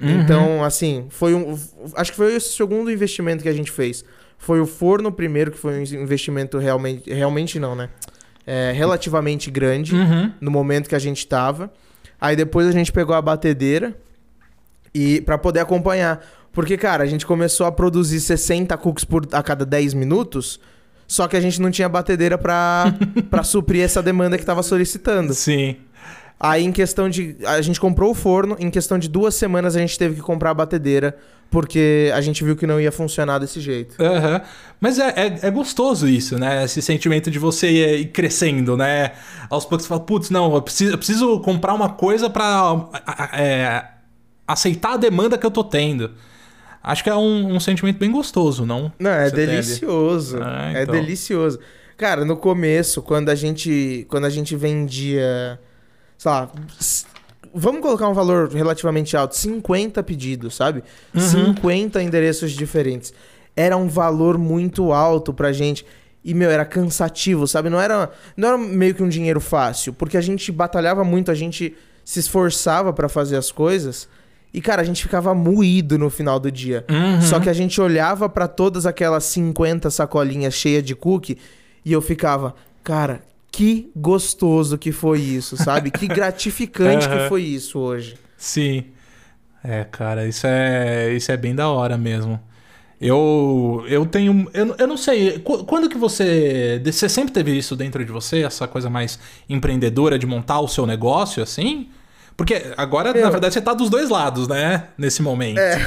Uhum. Então, assim, foi um. Acho que foi o segundo investimento que a gente fez. Foi o forno primeiro, que foi um investimento realmente. Realmente não, né? É, relativamente grande Uhum. no momento que a gente tava. Aí depois a gente pegou a batedeira e para poder acompanhar. Porque, cara, a gente começou a produzir 60 cookies por, a cada 10 minutos, só que a gente não tinha batedeira pra suprir essa demanda que tava solicitando. Sim. Aí, em questão de. A gente comprou o forno, em questão de duas semanas a gente teve que comprar a batedeira, porque a gente viu que não ia funcionar desse jeito. Aham. Mas é, é, é gostoso isso, né? Esse sentimento de você ir crescendo, né? Aos poucos você fala, putz, não, eu preciso, eu preciso comprar uma coisa pra é, aceitar a demanda que eu tô tendo. Acho que é um, um sentimento bem gostoso, não? Não, é delicioso. Ah, É então. delicioso. Cara, no começo, quando a gente, quando a gente vendia, sei lá, vamos colocar um valor relativamente alto, 50 pedidos, sabe? Uhum. 50 endereços diferentes. Era um valor muito alto pra gente. E, meu, era cansativo, sabe? Não era, não era meio que um dinheiro fácil, porque a gente batalhava muito, a gente se esforçava pra fazer as coisas. E, cara, a gente ficava moído no final do dia. Uhum. Só que a gente olhava pra todas aquelas 50 sacolinhas cheias de cookie e eu ficava, cara, que gostoso que foi isso, sabe? Que gratificante que Aham. foi isso hoje. Sim. É, cara, isso é, isso é bem da hora mesmo. Eu, eu tenho. Eu, eu não sei. qu- Quando que você. Você sempre teve isso dentro de você? Essa coisa mais empreendedora de montar o seu negócio, assim? Porque agora, na Eu- verdade, você tá dos dois lados, né? Nesse momento. É.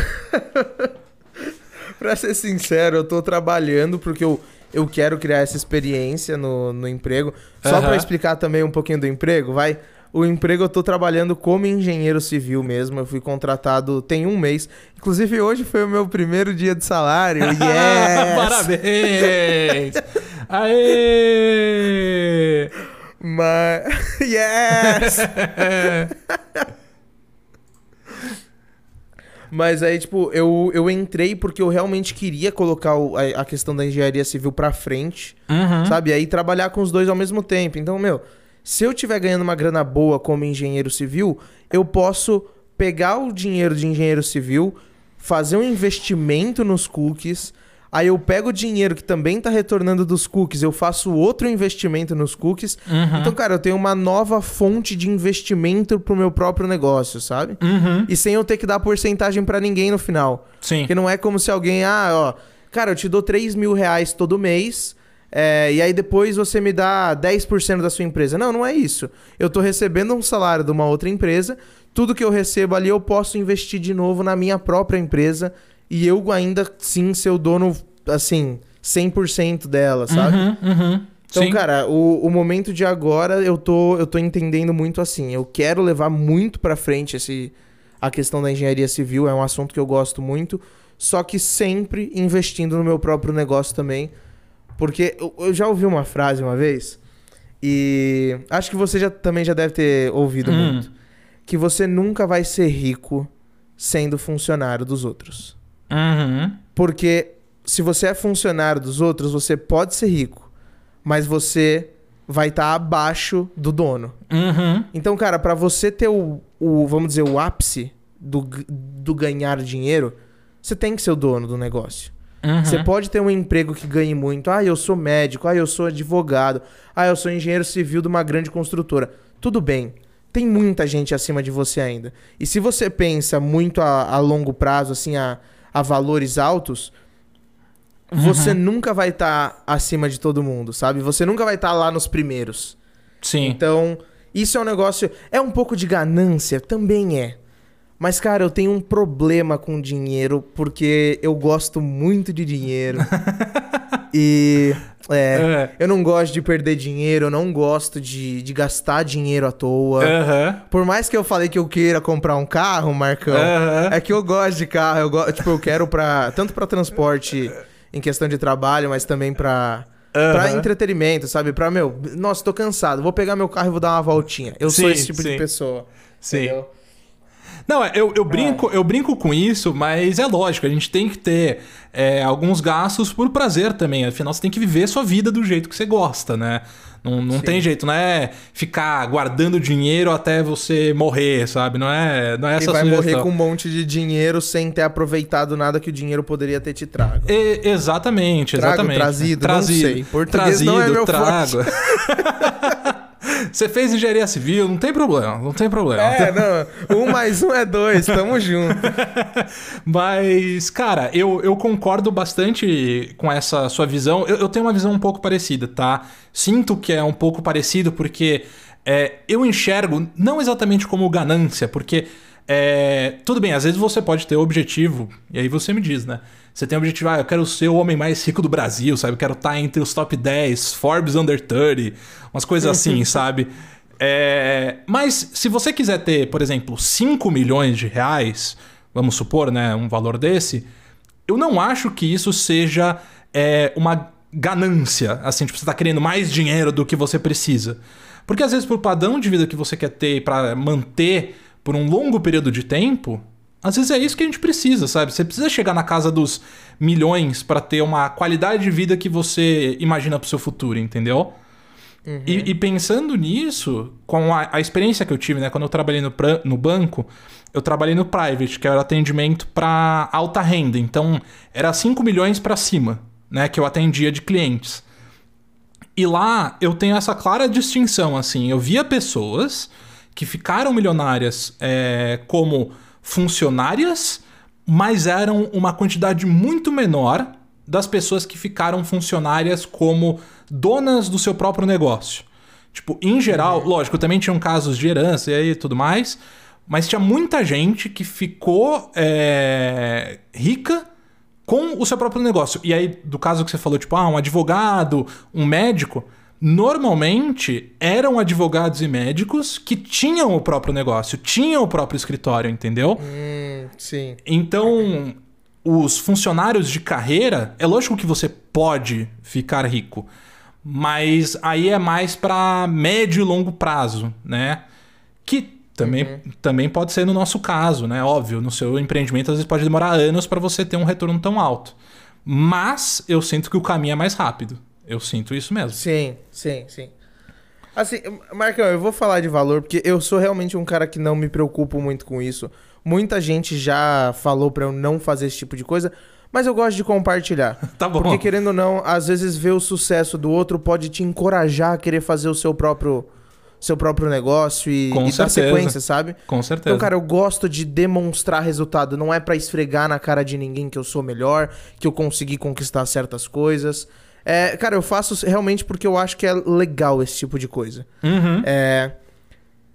Pra ser sincero, eu tô trabalhando porque eu, eu quero criar essa experiência no, no emprego. Só Aham. pra explicar também um pouquinho do emprego, vai? O emprego eu tô trabalhando como engenheiro civil mesmo. Eu fui contratado tem um mês. Inclusive, hoje foi o meu primeiro dia de salário. Yes! Parabéns! Aê! Mas. Yes! Mas aí, tipo, eu, eu entrei porque eu realmente queria colocar o- a, a questão da engenharia civil pra frente, Uhum. sabe? Aí trabalhar com os dois ao mesmo tempo. Então, meu, se eu tiver ganhando uma grana boa como engenheiro civil, eu posso pegar o dinheiro de engenheiro civil, fazer um investimento nos cookies. Aí eu pego o dinheiro que também tá retornando dos cookies, eu faço outro investimento nos cookies. Uhum. Então, cara, eu tenho uma nova fonte de investimento pro meu próprio negócio, sabe? Uhum. E sem eu ter que dar porcentagem pra ninguém no final. Sim. Porque não é como se alguém, ah, ó, cara, eu te dou 3 mil reais todo mês, é, e aí depois você me dá 10% da sua empresa. Não, não é isso. Eu tô recebendo um salário de uma outra empresa, tudo que eu recebo ali eu posso investir de novo na minha própria empresa, e eu ainda sim ser o dono, assim, 100% dela, sabe? Uhum, uhum. Então, Sim. cara, o, o momento de agora eu tô, eu tô entendendo muito assim. Eu quero levar muito pra frente esse, a questão da engenharia civil, é um assunto que eu gosto muito, só que sempre investindo no meu próprio negócio também. Porque eu, eu já ouvi uma frase uma vez, e acho que você já, também já deve ter ouvido Hum. muito, que você nunca vai ser rico sendo funcionário dos outros. Uhum. Porque se você é funcionário dos outros, você pode ser rico, mas você vai estar abaixo do dono. Uhum. Então, cara, pra você ter o, o, vamos dizer, o ápice do, do ganhar dinheiro, você tem que ser o dono do negócio. Uhum. Você pode ter um emprego que ganhe muito. Ah, eu sou médico. Ah, eu sou advogado. Ah, eu sou engenheiro civil de uma grande construtora. Tudo bem. tem muita gente acima de você ainda. E se você pensa muito a, a longo prazo, assim, a, a valores altos, você nunca vai estar tá acima de todo mundo, sabe? Você nunca vai estar tá lá nos primeiros. Sim. Então, isso é um negócio. É um pouco de ganância? Também é. Mas, cara, eu tenho um problema com dinheiro porque eu gosto muito de dinheiro. e. É, é, eu não gosto de perder dinheiro, eu não gosto de, de gastar dinheiro à toa. Uhum. Por mais que eu falei que eu queira comprar um carro, Marcão, uhum. é que eu gosto de carro. Eu go... Tipo, eu quero pra. Tanto para transporte em questão de trabalho, mas também pra. Uhum. Pra entretenimento, sabe? Pra, meu, nossa, tô cansado. Vou pegar meu carro e vou dar uma voltinha. Eu sim, sou esse tipo sim. de pessoa. Sim. Entendeu? Não, eu, eu, brinco, é. eu brinco com isso, mas é lógico, a gente tem que ter é, alguns gastos por prazer também. Afinal, você tem que viver sua vida do jeito que você gosta, né? Não, não tem jeito, não é ficar guardando dinheiro até você morrer, sabe? Não é, não é essa e vai sugestão. morrer com um monte de dinheiro sem ter aproveitado nada que o dinheiro poderia ter te trago. E, exatamente, trago, exatamente. Trazido, trazido, não sei. Português trazido, não é meu trago. Você fez engenharia civil, não tem problema, não tem problema. É, não. Um mais um é dois, tamo junto. Mas, cara, eu, eu concordo bastante com essa sua visão. Eu, eu tenho uma visão um pouco parecida, tá? Sinto que é um pouco parecido porque é, eu enxergo não exatamente como ganância, porque é, tudo bem, às vezes você pode ter o objetivo, e aí você me diz, né? Você tem o objetivo, ah, eu quero ser o homem mais rico do Brasil, sabe? Eu quero estar entre os top 10, Forbes Under 30, umas coisas assim, sabe? É... Mas se você quiser ter, por exemplo, 5 milhões de reais, vamos supor, né? Um valor desse, eu não acho que isso seja é, uma ganância, assim, tipo, você tá querendo mais dinheiro do que você precisa. Porque às vezes, pro padrão de vida que você quer ter para manter por um longo período de tempo, às vezes é isso que a gente precisa, sabe? Você precisa chegar na casa dos milhões para ter uma qualidade de vida que você imagina pro seu futuro, entendeu? Uhum. E, e, pensando nisso, com a, a, experiência que eu tive, né? Quando eu trabalhei no, no banco, eu trabalhei no private, que era atendimento para alta renda. Então, era 5 milhões para cima, né? Que eu atendia de clientes. E lá eu tenho essa clara distinção, assim. Eu via pessoas que ficaram milionárias é, como funcionárias, mas eram uma quantidade muito menor das pessoas que ficaram funcionárias como donas do seu próprio negócio. Tipo, em geral, uhum. lógico, também tinham casos de herança e aí tudo mais, mas tinha muita gente que ficou é, rica com o seu próprio negócio. E aí, do caso que você falou, tipo, ah, um advogado, um médico, normalmente eram advogados e médicos que tinham o próprio negócio, tinham o próprio escritório, entendeu? Hum, sim. Então, os funcionários de carreira, é lógico que você pode ficar rico, mas aí é mais para médio e longo prazo, né? Que também, uhum. também pode ser no nosso caso, né? Óbvio, no seu empreendimento às vezes pode demorar anos para você ter um retorno tão alto. Mas eu sinto que o caminho é mais rápido. Eu sinto isso mesmo. Sim, sim, sim. Assim, Marcão, eu vou falar de valor porque eu sou realmente um cara que não me preocupo muito com isso. Muita gente já falou para eu não fazer esse tipo de coisa, mas eu gosto de compartilhar. tá bom. Porque querendo ou não, às vezes ver o sucesso do outro pode te encorajar a querer fazer o seu próprio seu próprio negócio e, Com e dar sequência, sabe? Com certeza. Então, cara, eu gosto de demonstrar resultado. Não é para esfregar na cara de ninguém que eu sou melhor, que eu consegui conquistar certas coisas. É, cara, eu faço realmente porque eu acho que é legal esse tipo de coisa. Uhum. É,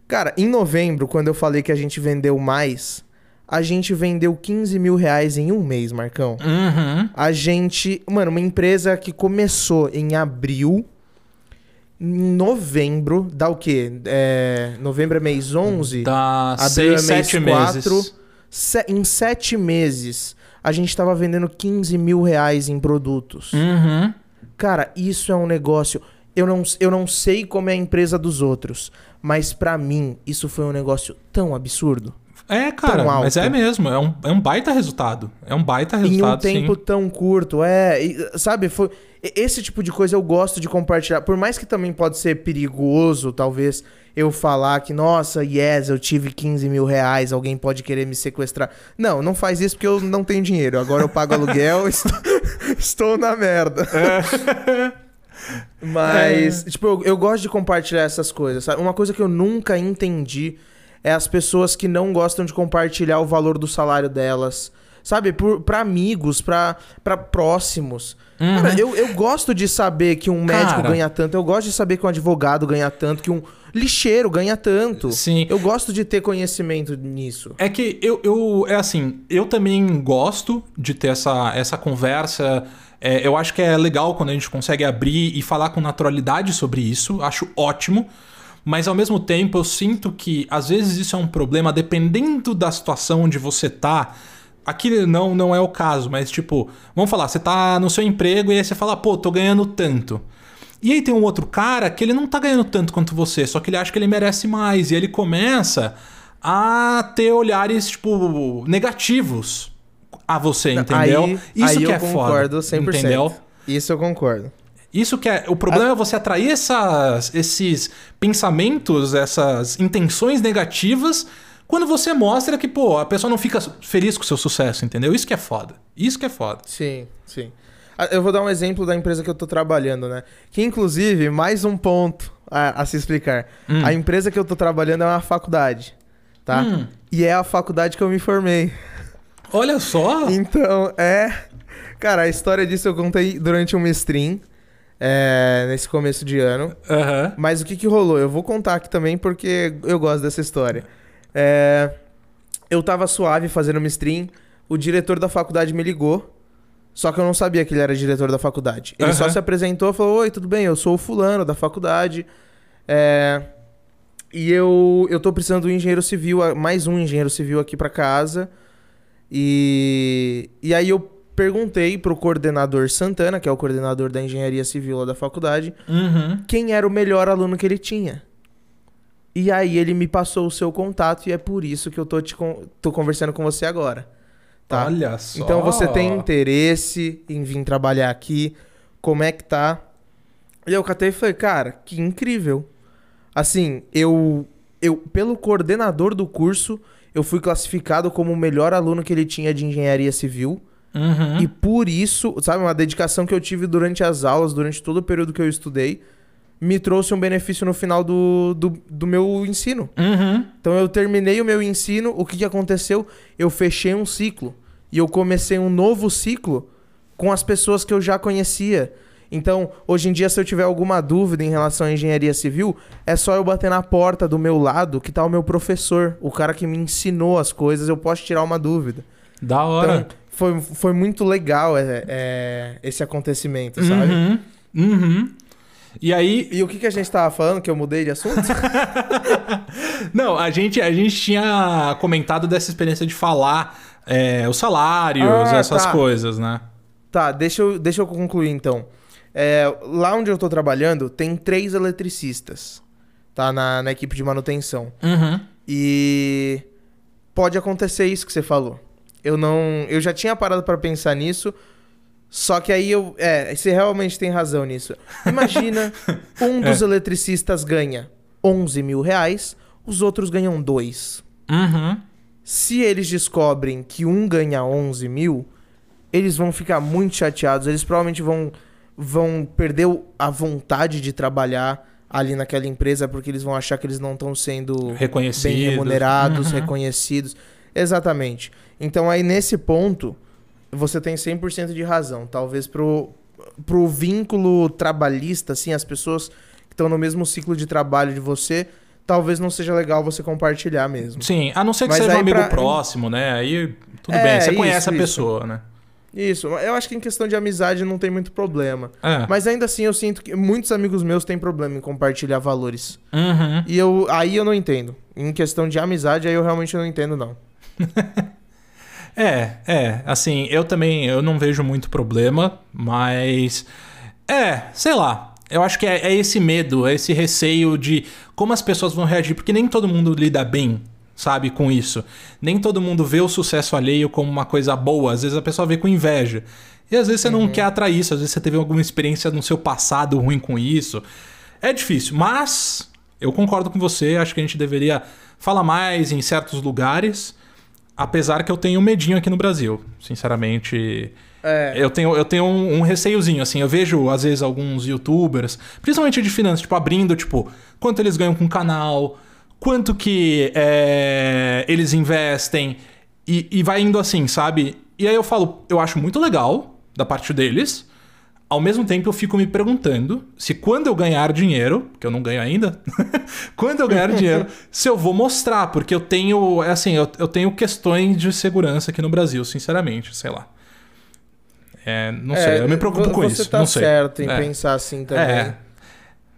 cara, em novembro, quando eu falei que a gente vendeu mais, a gente vendeu 15 mil reais em um mês, Marcão. Uhum. A gente. Mano, uma empresa que começou em abril. Em novembro, dá o quê? É, novembro é mês 11? Dá abril seis, é mês 4. Meses. Se, em sete meses, a gente estava vendendo 15 mil reais em produtos. Uhum. Cara, isso é um negócio. Eu não, eu não sei como é a empresa dos outros, mas para mim isso foi um negócio tão absurdo. É, cara, mas é mesmo. É um, é um baita resultado. É um baita resultado. Em um tempo sim. tão curto. É, e, sabe, foi. Esse tipo de coisa eu gosto de compartilhar. Por mais que também pode ser perigoso, talvez, eu falar que, nossa, yes, eu tive 15 mil reais, alguém pode querer me sequestrar. Não, não faz isso porque eu não tenho dinheiro. Agora eu pago aluguel, estou, estou na merda. É. Mas, é. tipo, eu, eu, gosto de compartilhar essas coisas, sabe? Uma coisa que eu nunca entendi é as pessoas que não gostam de compartilhar o valor do salário delas. Sabe? Por, pra amigos, pra próximos. Uhum. Cara, eu, eu gosto de saber que um médico Cara. ganha tanto. Eu gosto de saber que um advogado ganha tanto, que um lixeiro ganha tanto. Sim. Eu gosto de ter conhecimento nisso. É que eu, eu é assim, eu também gosto de ter essa, essa conversa. É, eu acho que é legal quando a gente consegue abrir e falar com naturalidade sobre isso. Acho ótimo. Mas ao mesmo tempo eu sinto que às vezes isso é um problema dependendo da situação onde você tá Aqui não, não é o caso, mas tipo, vamos falar, você tá no seu emprego e aí você fala, pô, tô ganhando tanto. E aí tem um outro cara que ele não tá ganhando tanto quanto você, só que ele acha que ele merece mais. E ele começa a ter olhares, tipo, negativos a você, entendeu? Aí, Isso aí que eu é concordo foda, 100%. Entendeu? Isso eu concordo. Isso que é. O problema a... é você atrair essas, esses pensamentos, essas intenções negativas quando você mostra que, pô, a pessoa não fica feliz com o seu sucesso, entendeu? Isso que é foda. Isso que é foda. Sim, sim. Ah, eu vou dar um exemplo da empresa que eu tô trabalhando, né? Que, inclusive, mais um ponto a, a se explicar. Hum. A empresa que eu tô trabalhando é uma faculdade, tá? Hum. E é a faculdade que eu me formei. Olha só! Então, é... Cara, a história disso eu contei durante um stream. É, nesse começo de ano. Uhum. Mas o que, que rolou? Eu vou contar aqui também porque eu gosto dessa história. É, eu tava suave fazendo uma stream, o diretor da faculdade me ligou, só que eu não sabia que ele era diretor da faculdade. Ele uhum. só se apresentou e falou: Oi, tudo bem? Eu sou o fulano da faculdade. É, e eu, eu tô precisando de um engenheiro civil, mais um engenheiro civil aqui para casa. E, e aí eu perguntei pro coordenador Santana, que é o coordenador da engenharia civil lá da faculdade, uhum. quem era o melhor aluno que ele tinha. E aí ele me passou o seu contato e é por isso que eu tô, te con tô conversando com você agora. Tá? Olha só. Então você tem interesse em vir trabalhar aqui? Como é que tá? E eu catei e falei, cara, que incrível. Assim, eu, eu pelo coordenador do curso, eu fui classificado como o melhor aluno que ele tinha de engenharia civil. Uhum. E por isso, sabe, uma dedicação que eu tive durante as aulas, durante todo o período que eu estudei, me trouxe um benefício no final do, do, do meu ensino. Uhum. Então eu terminei o meu ensino, o que, que aconteceu? Eu fechei um ciclo. E eu comecei um novo ciclo com as pessoas que eu já conhecia. Então, hoje em dia, se eu tiver alguma dúvida em relação à engenharia civil, é só eu bater na porta do meu lado que tá o meu professor, o cara que me ensinou as coisas, eu posso tirar uma dúvida. Da hora. Então, foi, foi muito legal é, é, esse acontecimento, sabe? Uhum. Uhum. E aí. E o que, que a gente tava falando que eu mudei de assunto? Não, a gente, a gente tinha comentado dessa experiência de falar é, os salários, ah, essas tá. coisas, né? Tá, deixa eu, deixa eu concluir então. É, lá onde eu tô trabalhando, tem três eletricistas, tá? Na, na equipe de manutenção. Uhum. E pode acontecer isso que você falou. Eu não. Eu já tinha parado para pensar nisso. Só que aí eu. É, você realmente tem razão nisso. Imagina, um dos é. eletricistas ganha 11 mil reais, os outros ganham dois. Uhum. Se eles descobrem que um ganha 11 mil, eles vão ficar muito chateados. Eles provavelmente vão, vão perder a vontade de trabalhar ali naquela empresa porque eles vão achar que eles não estão sendo reconhecidos. bem remunerados, uhum. reconhecidos. Exatamente. Então aí nesse ponto você tem 100% de razão. Talvez pro, pro vínculo trabalhista, assim, as pessoas que estão no mesmo ciclo de trabalho de você, talvez não seja legal você compartilhar mesmo. Sim, a não ser que Mas seja um amigo pra... próximo, né? Aí tudo é, bem, você isso, conhece a isso. pessoa, né? Isso, eu acho que em questão de amizade não tem muito problema. É. Mas ainda assim eu sinto que muitos amigos meus têm problema em compartilhar valores. Uhum. E eu, aí eu não entendo. Em questão de amizade, aí eu realmente não entendo, não. É, é, assim, eu também eu não vejo muito problema, mas é, sei lá. Eu acho que é, é esse medo, é esse receio de como as pessoas vão reagir, porque nem todo mundo lida bem, sabe, com isso. Nem todo mundo vê o sucesso alheio como uma coisa boa, às vezes a pessoa vê com inveja. E às vezes você uhum. não quer atrair isso, às vezes você teve alguma experiência no seu passado ruim com isso. É difícil, mas eu concordo com você, acho que a gente deveria falar mais em certos lugares. Apesar que eu tenho medinho aqui no Brasil, sinceramente. É. Eu tenho, eu tenho um, um receiozinho, assim. Eu vejo, às vezes, alguns youtubers, principalmente de finanças, tipo, abrindo, tipo, quanto eles ganham com o canal, quanto que é, eles investem, e, e vai indo assim, sabe? E aí eu falo, eu acho muito legal da parte deles. Ao mesmo tempo, eu fico me perguntando se quando eu ganhar dinheiro, que eu não ganho ainda, quando eu ganhar dinheiro, se eu vou mostrar, porque eu tenho, é assim, eu, eu tenho questões de segurança aqui no Brasil, sinceramente, sei lá. É, não É, sei, eu me preocupo com você isso. tá não sei. certo em É. pensar assim também. É.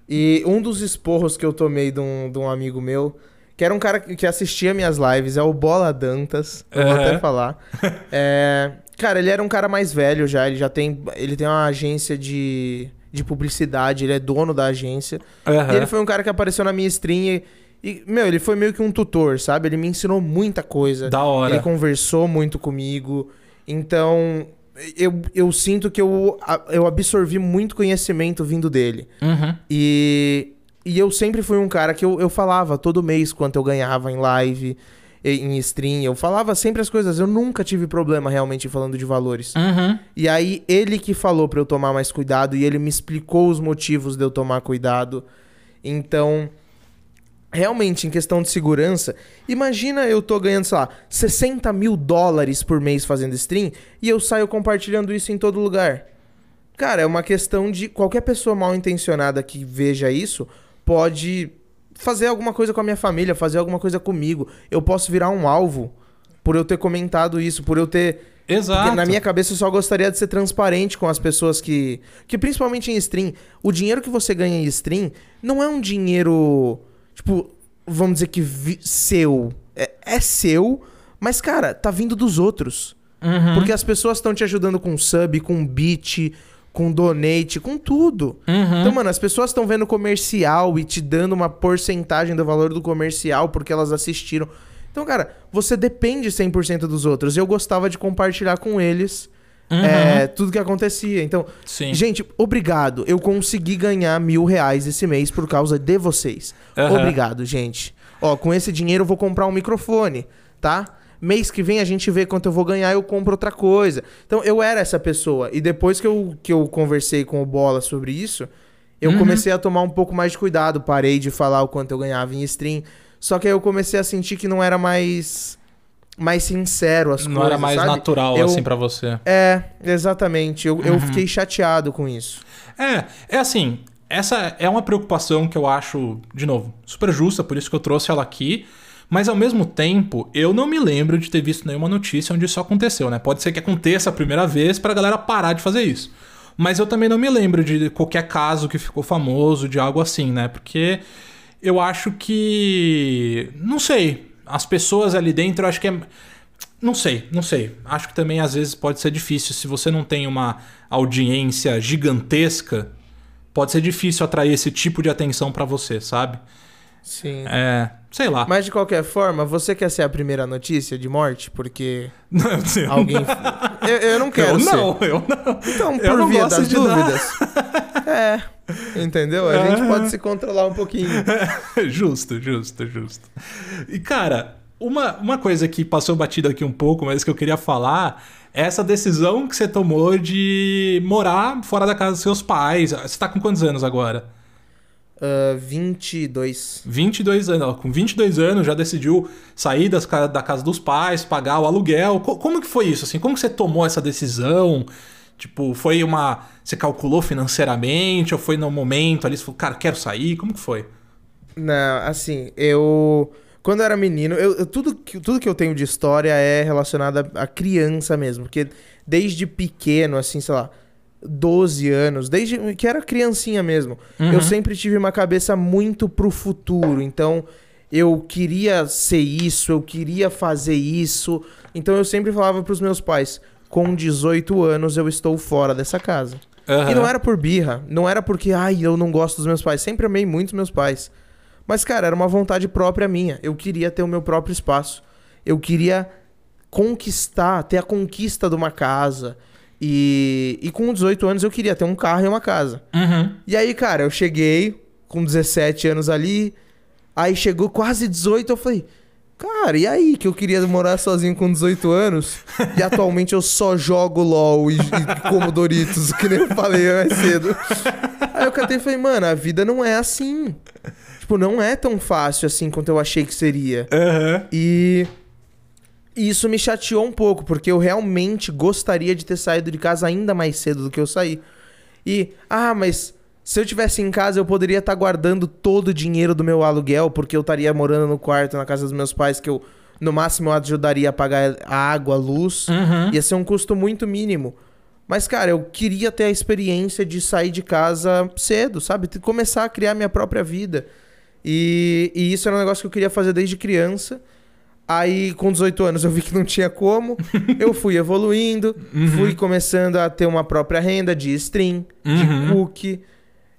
E um dos esporros que eu tomei de um, de um amigo meu, que era um cara que assistia minhas lives, é o Bola Dantas. Eu vou Aham. até falar. É, cara, ele era um cara mais velho já, ele já tem. Ele tem uma agência de, de publicidade, ele é dono da agência. Aham. E ele foi um cara que apareceu na minha stream e, e, meu, ele foi meio que um tutor, sabe? Ele me ensinou muita coisa. Da hora. Ele conversou muito comigo. Então, eu, eu sinto que eu, eu absorvi muito conhecimento vindo dele. Uhum. E, e eu sempre fui um cara que eu, eu falava todo mês quanto eu ganhava em live, em stream. Eu falava sempre as coisas. Eu nunca tive problema realmente falando de valores. Uhum. E aí, ele que falou pra eu tomar mais cuidado e ele me explicou os motivos de eu tomar cuidado. Então, realmente, em questão de segurança, imagina eu tô ganhando, sei lá, 60 mil dólares por mês fazendo stream e eu saio compartilhando isso em todo lugar. Cara, é uma questão de qualquer pessoa mal intencionada que veja isso pode fazer alguma coisa com a minha família, fazer alguma coisa comigo. Eu posso virar um alvo por eu ter comentado isso, por eu ter Exato. porque na minha cabeça eu só gostaria de ser transparente com as pessoas que. Que principalmente em stream, o dinheiro que você ganha em stream não é um dinheiro. Tipo, vamos dizer que vi- seu. É, é seu, mas, cara, tá vindo dos outros. Uhum. Porque as pessoas estão te ajudando com sub, com beat, com donate, com tudo. Uhum. Então, mano, as pessoas estão vendo comercial e te dando uma porcentagem do valor do comercial porque elas assistiram. Então, cara, você depende 100% dos outros. Eu gostava de compartilhar com eles Uhum. é, tudo que acontecia. Então, Sim. gente, obrigado. Eu consegui ganhar mil reais esse mês por causa de vocês. Aham. Obrigado, gente. Ó, com esse dinheiro eu vou comprar um microfone, tá? Mês que vem a gente vê quanto eu vou ganhar eu compro outra coisa. Então, eu era essa pessoa. E depois que eu, que eu conversei com o Bola sobre isso, eu Uhum. comecei a tomar um pouco mais de cuidado. Parei de falar o quanto eu ganhava em stream. Só que aí eu comecei a sentir que não era mais mais sincero as Não coisas, era mais sabe? natural Eu- assim pra você. É, exatamente. Eu, Uhum. eu fiquei chateado com isso. É, é assim, essa é uma preocupação que eu acho, de novo, super justa, por isso que eu trouxe ela aqui. Mas ao mesmo tempo, eu não me lembro de ter visto nenhuma notícia onde isso aconteceu, né? Pode ser que aconteça a primeira vez pra galera parar de fazer isso. Mas eu também não me lembro de qualquer caso que ficou famoso, de algo assim, né? Porque eu acho que. Não sei. As pessoas ali dentro, eu acho que é. Não sei, não sei. Acho que também às vezes pode ser difícil. Se você não tem uma audiência gigantesca, pode ser difícil atrair esse tipo de atenção pra você, sabe? Sim. É. Sei lá. Mas de qualquer forma, você quer ser a primeira notícia de morte? Porque Não, eu alguém. eu, eu não quero eu ser. não, eu não. Então, Eu por não via das de dar. dúvidas. é. Entendeu? A gente pode se controlar um pouquinho. justo, justo, justo. E, cara, uma, uma coisa que passou batido aqui um pouco, mas que eu queria falar, é essa decisão que você tomou de morar fora da casa dos seus pais. Você tá com quantos anos agora? Ah, 22. 22 anos. Com 22 anos já decidiu sair das, da casa dos pais, pagar o aluguel. Co- como que foi isso? Assim, como que você tomou essa decisão? Tipo, foi uma. Você calculou financeiramente? Ou foi no momento ali? Você falou, cara, quero sair? Como que foi? Não, assim, eu. Quando eu era menino, eu, eu- tudo, que, tudo que eu tenho de história é relacionado a, a criança mesmo. Porque desde pequeno, assim, sei lá, 12 anos, desde que era criancinha mesmo, Uhum. eu sempre tive uma cabeça muito pro futuro. Então, eu queria ser isso, eu queria fazer isso. Então, eu sempre falava pros meus pais: com 18 anos eu estou fora dessa casa. Aham. E não era por birra, não era porque, ai, eu não gosto dos meus pais. Sempre amei muito os meus pais. Mas, cara, era uma vontade própria minha. Eu queria ter o meu próprio espaço. Eu queria conquistar, ter a conquista de uma casa. E, e com 18 anos eu queria ter um carro e uma casa. Uhum. E aí, cara, eu cheguei com 17 anos ali. Aí chegou quase 18, eu falei, Cara, e aí que eu queria morar sozinho com 18 anos e atualmente eu só jogo LOL e, e como Doritos, que nem eu falei mais cedo. Aí eu catei e falei, mano, a vida não é assim. Tipo, não é tão fácil assim quanto eu achei que seria. Aham. E isso me chateou um pouco, porque eu realmente gostaria de ter saído de casa ainda mais cedo do que eu saí. E, ah, mas se eu tivesse em casa, eu poderia estar guardando todo o dinheiro do meu aluguel, porque eu estaria morando no quarto na casa dos meus pais, que eu, no máximo, eu ajudaria a pagar a água, a luz. Uhum. Ia ser um custo muito mínimo. Mas, cara, eu queria ter a experiência de sair de casa cedo, sabe? Começar a criar minha própria vida. E, e isso era um negócio que eu queria fazer desde criança. Aí, com 18 anos, eu vi que não tinha como. eu fui evoluindo, fui começando a ter uma própria renda de stream, de Uhum. cookie.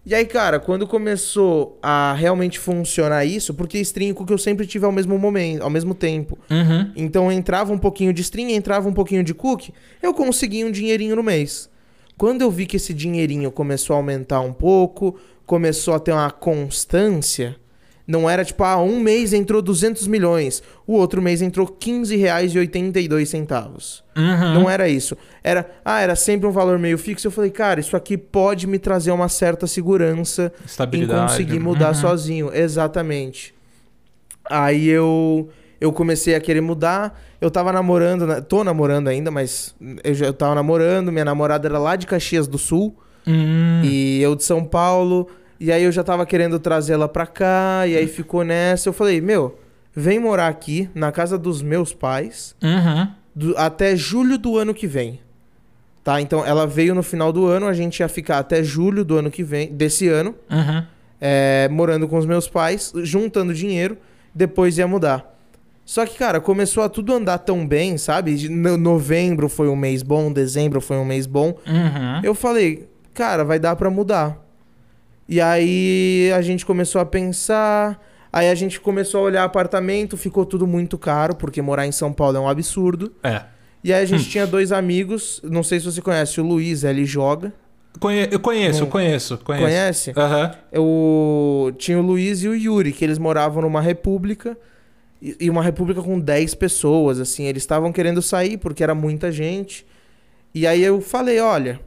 E aí, cara, quando começou a realmente funcionar isso, porque stream e cookie eu sempre tive ao mesmo momento, ao mesmo tempo. Uhum. Então entrava um pouquinho de stream, entrava um pouquinho de cookie, eu conseguia um dinheirinho no mês. Quando eu vi que esse dinheirinho começou a aumentar um pouco, começou a ter uma constância, não era tipo, ah, um mês entrou 200 milhões, o outro mês entrou 15 reais e 82 centavos. Uhum. Não era isso. Era, ah, era sempre um valor meio fixo. Eu falei, cara, isso aqui pode me trazer uma certa segurança em conseguir mudar Uhum. sozinho. Exatamente. Aí eu eu comecei a querer mudar. Eu tava namorando, tô namorando ainda, mas eu já eu tava namorando. Minha namorada era lá de Caxias do Sul Hum. e eu de São Paulo. E aí eu já tava querendo trazer ela pra cá. E aí ficou nessa. Eu falei, meu, vem morar aqui na casa dos meus pais Uhum. do- até julho do ano que vem. Tá? Então ela veio no final do ano, a gente ia ficar até julho do ano que vem, desse ano, Uhum. é, morando com os meus pais, juntando dinheiro, depois ia mudar. Só que, cara, começou a tudo andar tão bem, sabe? No- novembro foi um mês bom, dezembro foi um mês bom. Uhum. Eu falei, cara, vai dar pra mudar. E aí a gente começou a pensar, aí a gente começou a olhar apartamento, ficou tudo muito caro, porque morar em São Paulo é um absurdo. É. E aí a Hum. gente tinha dois amigos, não sei se você conhece, o Luiz, ele joga. Conhe- Eu conheço, eu Hum. conheço, conheço. Conhece? Aham. Eu... Tinha o Luiz e o Yuri, que eles moravam numa república. E e uma república com 10 pessoas, assim. Eles estavam querendo sair porque era muita gente. E aí eu falei, olha...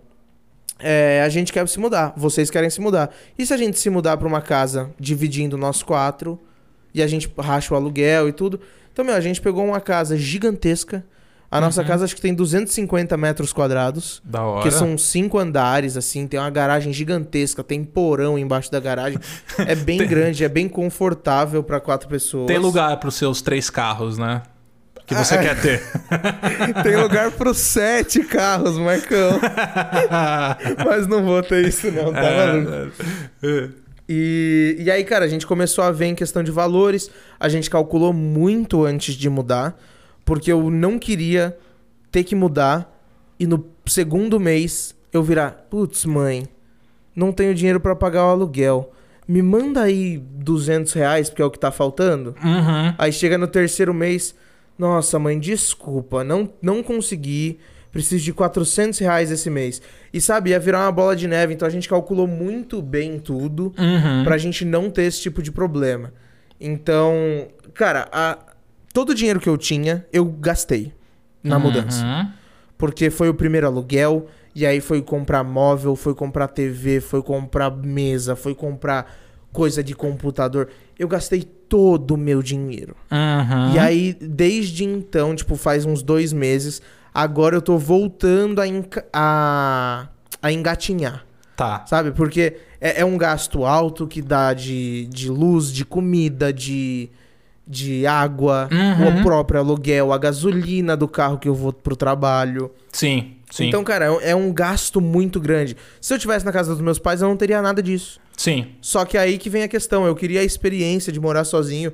é, a gente quer se mudar, vocês querem se mudar. E se a gente se mudar pra uma casa dividindo nós quatro e a gente racha o aluguel e tudo? Então, meu, a gente pegou uma casa gigantesca. A nossa Uhum. casa acho que tem 250 metros quadrados. Da hora. Que são cinco andares, assim, tem uma garagem gigantesca, tem porão embaixo da garagem. É bem Tem- grande, é bem confortável pra quatro pessoas. Tem lugar pros seus três carros, né? Que você Ah, quer ter. Tem lugar pros sete carros, Marcão. Mas não vou ter isso, não, tá maluco? É, E, e aí, cara, a gente começou a ver em questão de valores. A gente calculou muito antes de mudar, porque eu não queria ter que mudar e no segundo mês eu virar, putz, mãe, não tenho dinheiro pra pagar o aluguel. Me manda aí 200 reais, porque é o que tá faltando. Uhum. Aí chega no terceiro mês, nossa, mãe, desculpa, não, não consegui, preciso de 400 reais esse mês. E sabe, ia virar uma bola de neve, então a gente calculou muito bem tudo Uhum. pra gente não ter esse tipo de problema. Então, cara, a- todo o dinheiro que eu tinha, eu gastei na mudança. Uhum. Porque foi o primeiro aluguel, e aí foi comprar móvel, foi comprar TV, foi comprar mesa, foi comprar coisa de computador. Eu gastei todo o meu dinheiro. Uhum. E aí, desde então, tipo, faz uns dois meses, agora eu tô voltando a, a, a engatinhar, Tá. sabe? Porque é, é um gasto alto que dá de, de luz, de comida, de, de água, Uhum. o próprio aluguel, a gasolina do carro que eu vou pro trabalho. Sim, sim. Então, cara, é um- é um gasto muito grande. Se eu tivesse na casa dos meus pais, eu não teria nada disso. Sim. Só que aí que vem a questão. Eu queria a experiência de morar sozinho.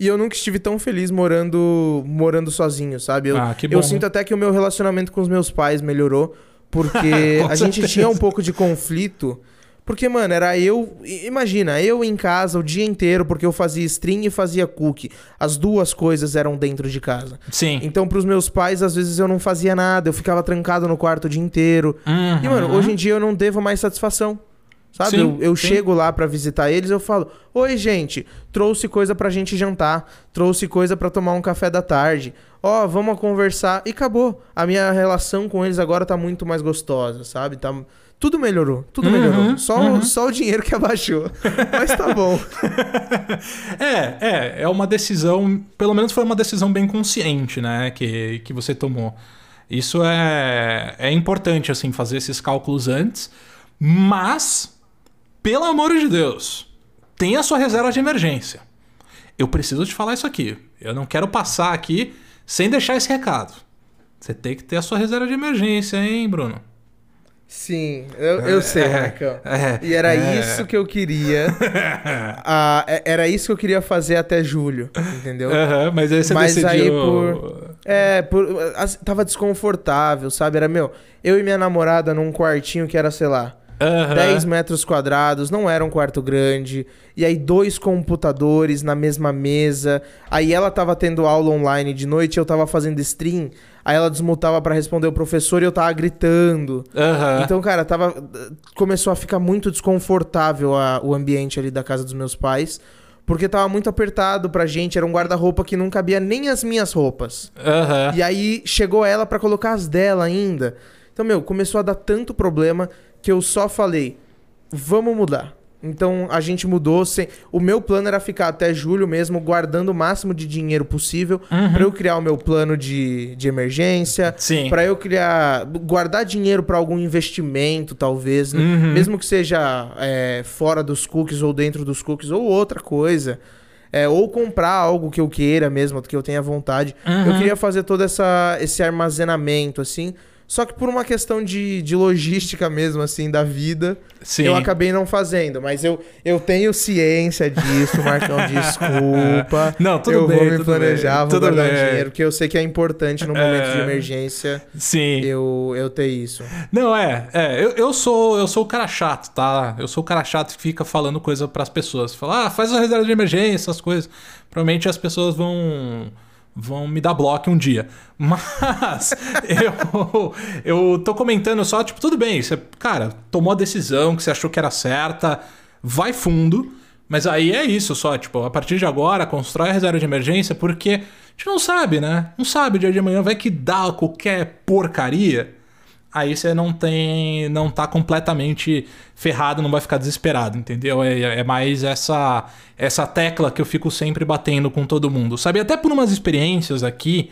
E eu nunca estive tão feliz morando morando sozinho, sabe? Eu, Ah, que eu bom. sinto até que o meu relacionamento com os meus pais melhorou. Porque a gente tinha um pouco de conflito. Porque, mano, era eu. Imagina, eu em casa o dia inteiro, porque eu fazia stream e fazia cookie. As duas coisas eram dentro de casa. Sim. Então, pros meus pais, às vezes eu não fazia nada, eu ficava trancado no quarto o dia inteiro. Uhum. E, mano, hoje em dia eu não devo mais satisfação. Sabe? Sim, eu eu chego lá pra visitar eles, eu falo: "Oi, gente, trouxe coisa pra gente jantar, trouxe coisa pra tomar um café da tarde. Ó, vamos conversar" e acabou. A minha relação com eles agora tá muito mais gostosa, sabe? Tá tudo melhorou, tudo Uhum, melhorou. Só, uhum. só o dinheiro que abaixou. Mas tá bom. É, é, é uma decisão, pelo menos foi uma decisão bem consciente, né, que, que você tomou. Isso é, é importante, assim, fazer esses cálculos antes, mas, pelo amor de Deus, tenha a sua reserva de emergência. Eu preciso te falar isso aqui. Eu não quero passar aqui sem deixar esse recado. Você tem que ter a sua reserva de emergência, hein, Bruno? Sim, eu, eu sei, É, Marcão. é, E era é. isso que eu queria. Ah, é- era isso que eu queria fazer até julho, entendeu? Mas aí você Mas aí decidiu... por- É, por, tava desconfortável, sabe? Era, meu, eu e minha namorada num quartinho que era, sei lá, Aham. 10 metros quadrados, não era um quarto grande. E aí, dois computadores na mesma mesa. Aí ela tava tendo aula online de noite, eu tava fazendo stream. Aí ela desmutava pra responder o professor e eu tava gritando. Aham. Então, cara, tava. Começou a ficar muito desconfortável a- o ambiente ali da casa dos meus pais. Porque tava muito apertado pra gente, era um guarda-roupa que não cabia nem as minhas roupas. Aham. E aí chegou ela pra colocar as dela ainda. Então, meu, começou a dar tanto problema que eu só falei: vamos mudar. Então a gente mudou. Sem... O meu plano era ficar até julho mesmo, guardando o máximo de dinheiro possível Uhum. pra eu criar o meu plano de, de emergência. Sim. Pra eu criar. guardar dinheiro pra algum investimento, talvez. né? Uhum. Mesmo que seja é, fora dos cookies ou dentro dos cookies, ou outra coisa. É, ou comprar algo que eu queira mesmo, que eu tenha vontade. Uhum. Eu queria fazer todo essa, esse armazenamento, assim. Só que por uma questão de, de logística mesmo, assim, da vida, Sim. eu acabei não fazendo. Mas eu, eu tenho ciência disso, Marcão, desculpa. Não, tudo eu bem, vou me planejar, bem, vou guardar bem. dinheiro, porque eu sei que é importante no momento de É. emergência Sim. eu, eu ter isso. Não, é, é, eu, eu sou eu sou o cara chato, tá? Eu sou o cara chato que fica falando coisa pras pessoas. Fala, ah, faz uma reserva de emergência, essas coisas. Provavelmente as pessoas vão vão me dar bloco um dia. Mas eu eu tô comentando só, tipo, tudo bem, você, cara, tomou a decisão que você achou que era certa, vai fundo. Mas aí é isso só, tipo, a partir de agora, constrói a reserva de emergência, porque a gente não sabe, né? Não sabe dia de amanhã, vai que dá qualquer porcaria aí você não tem. não tá completamente ferrado, não vai ficar desesperado, entendeu? É, é mais essa essa tecla que eu fico sempre batendo com todo mundo. Sabe? Até por umas experiências aqui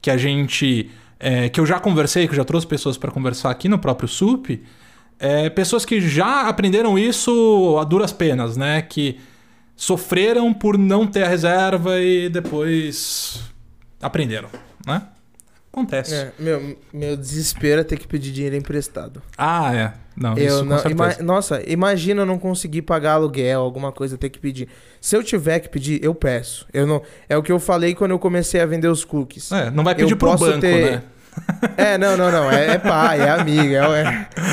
que a gente. é, que eu já conversei, que eu já trouxe pessoas para conversar aqui no próprio SUP. é, pessoas que já aprenderam isso a duras penas, né? Que sofreram por não ter a reserva e depois aprenderam, né? Acontece. É, meu, meu desespero é ter que pedir dinheiro emprestado. Ah, é. Não, Eu isso não, ima- nossa, imagina eu não conseguir pagar aluguel, alguma coisa, ter que pedir. Se eu tiver que pedir, eu peço. Eu não, é o que eu falei quando eu comecei a vender os cookies. É, não vai pedir eu pro banco, ter- né? É, não, não, não. É, é pai, é amiga. É,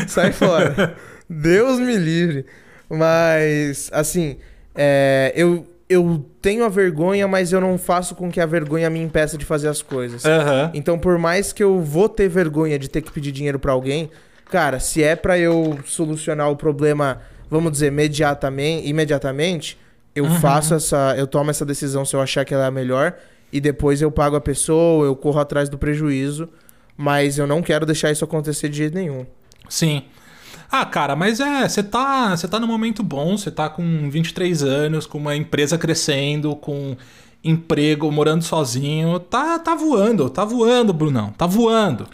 é- sai fora. Deus me livre. Mas, assim, é, eu, eu tenho a vergonha, mas eu não faço com que a vergonha me impeça de fazer as coisas. Aham. Então, por mais que eu vou ter vergonha de ter que pedir dinheiro pra alguém, cara, se é pra eu solucionar o problema, vamos dizer, imediatamente, imediatamente eu Uhum. faço essa, eu tomo essa decisão se eu achar que ela é a melhor e depois eu pago a pessoa, eu corro atrás do prejuízo, mas eu não quero deixar isso acontecer de jeito nenhum. Sim. Ah, cara, mas é, você tá, você tá num momento bom, você tá com 23 anos, com uma empresa crescendo, com emprego, morando sozinho, tá, tá voando, tá voando, Brunão, tá voando.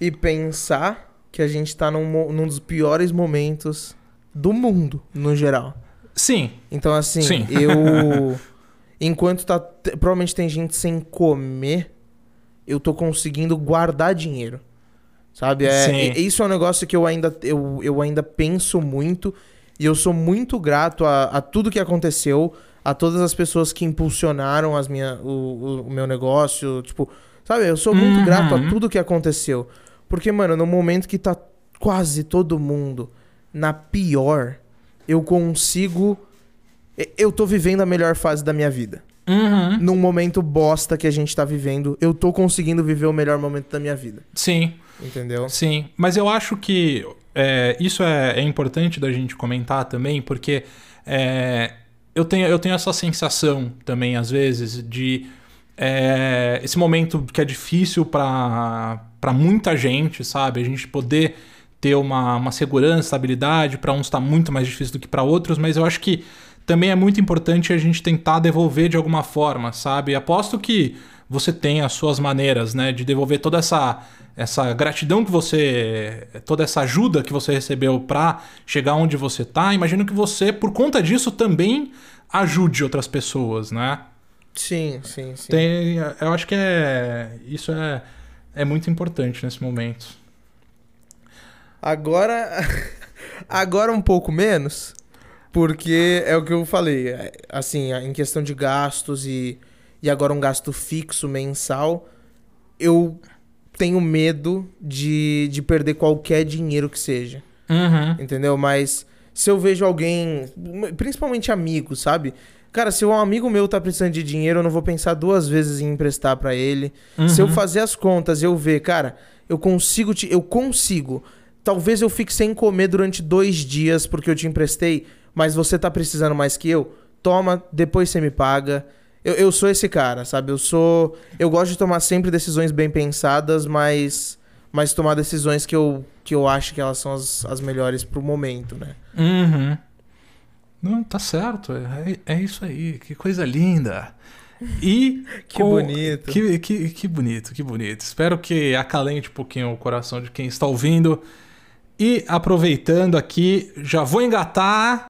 E pensar que a gente tá num, num dos piores momentos do mundo, no geral. Sim, Então, assim, Sim. eu. Enquanto tá. te- Provavelmente tem gente sem comer, eu tô conseguindo guardar dinheiro. Sabe? É, e- Isso é um negócio que eu ainda, eu, eu ainda penso muito. E eu sou muito grato a, a tudo que aconteceu, a todas as pessoas que impulsionaram as minha, o, o- o meu negócio. Tipo, sabe? Eu sou muito Uhum. grato a tudo que aconteceu. Porque, mano, no momento que tá quase todo mundo na pior, eu consigo. Eu tô vivendo a melhor fase da minha vida. Uhum. Num momento bosta que a gente tá vivendo, eu tô conseguindo viver o melhor momento da minha vida. sim. Entendeu? Sim, mas eu acho que é, isso é, é, importante da gente comentar também, porque é, eu, tenho, eu tenho essa sensação também, às vezes, de é, esse momento que é difícil para muita gente, sabe? A gente poder ter uma, uma segurança, estabilidade, para uns está muito mais difícil do que para outros, mas eu acho que também é muito importante a gente tentar devolver de alguma forma, sabe? Aposto que você tem as suas maneiras, né, de devolver toda essa essa gratidão que você, toda essa ajuda que você recebeu para chegar onde você tá. Imagino que você, por conta disso, também ajude outras pessoas, né? Sim, sim, sim. Tem, eu acho que é isso é, é muito importante nesse momento. Agora, agora um pouco menos, porque é o que eu falei, é, assim, em questão de gastos e, e agora um gasto fixo mensal, eu tenho medo de, de perder qualquer dinheiro que seja. Uhum. Entendeu? Mas se eu vejo alguém, principalmente amigos, sabe? Cara, se um amigo meu tá precisando de dinheiro, eu não vou pensar duas vezes em emprestar para ele. Uhum. Se eu uhum. fazer as contas e eu ver, cara, eu consigo te, eu consigo. Talvez eu fique sem comer durante dois dias porque eu te emprestei mas você tá precisando mais que eu, toma, depois você me paga. Eu, eu sou esse cara, sabe? Eu sou. Eu gosto de tomar sempre decisões bem pensadas, mas. Mas tomar decisões que eu, que eu acho que elas são as, as melhores pro momento, né? Uhum. Não, tá certo. É, é isso aí. Que coisa linda. E. que com... bonito. Que, que, que bonito, que bonito. Espero que acalente um pouquinho o coração de quem está ouvindo. E aproveitando aqui, já vou engatar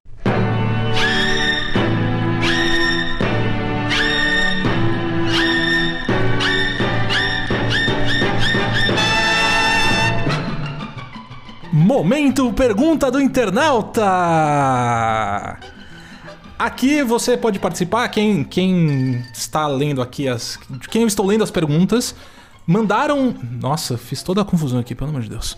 Momento Pergunta do Internauta! Aqui você pode participar, quem, quem está lendo aqui as. Quem eu estou lendo as perguntas, mandaram. Nossa, fiz toda a confusão aqui, pelo amor de Deus.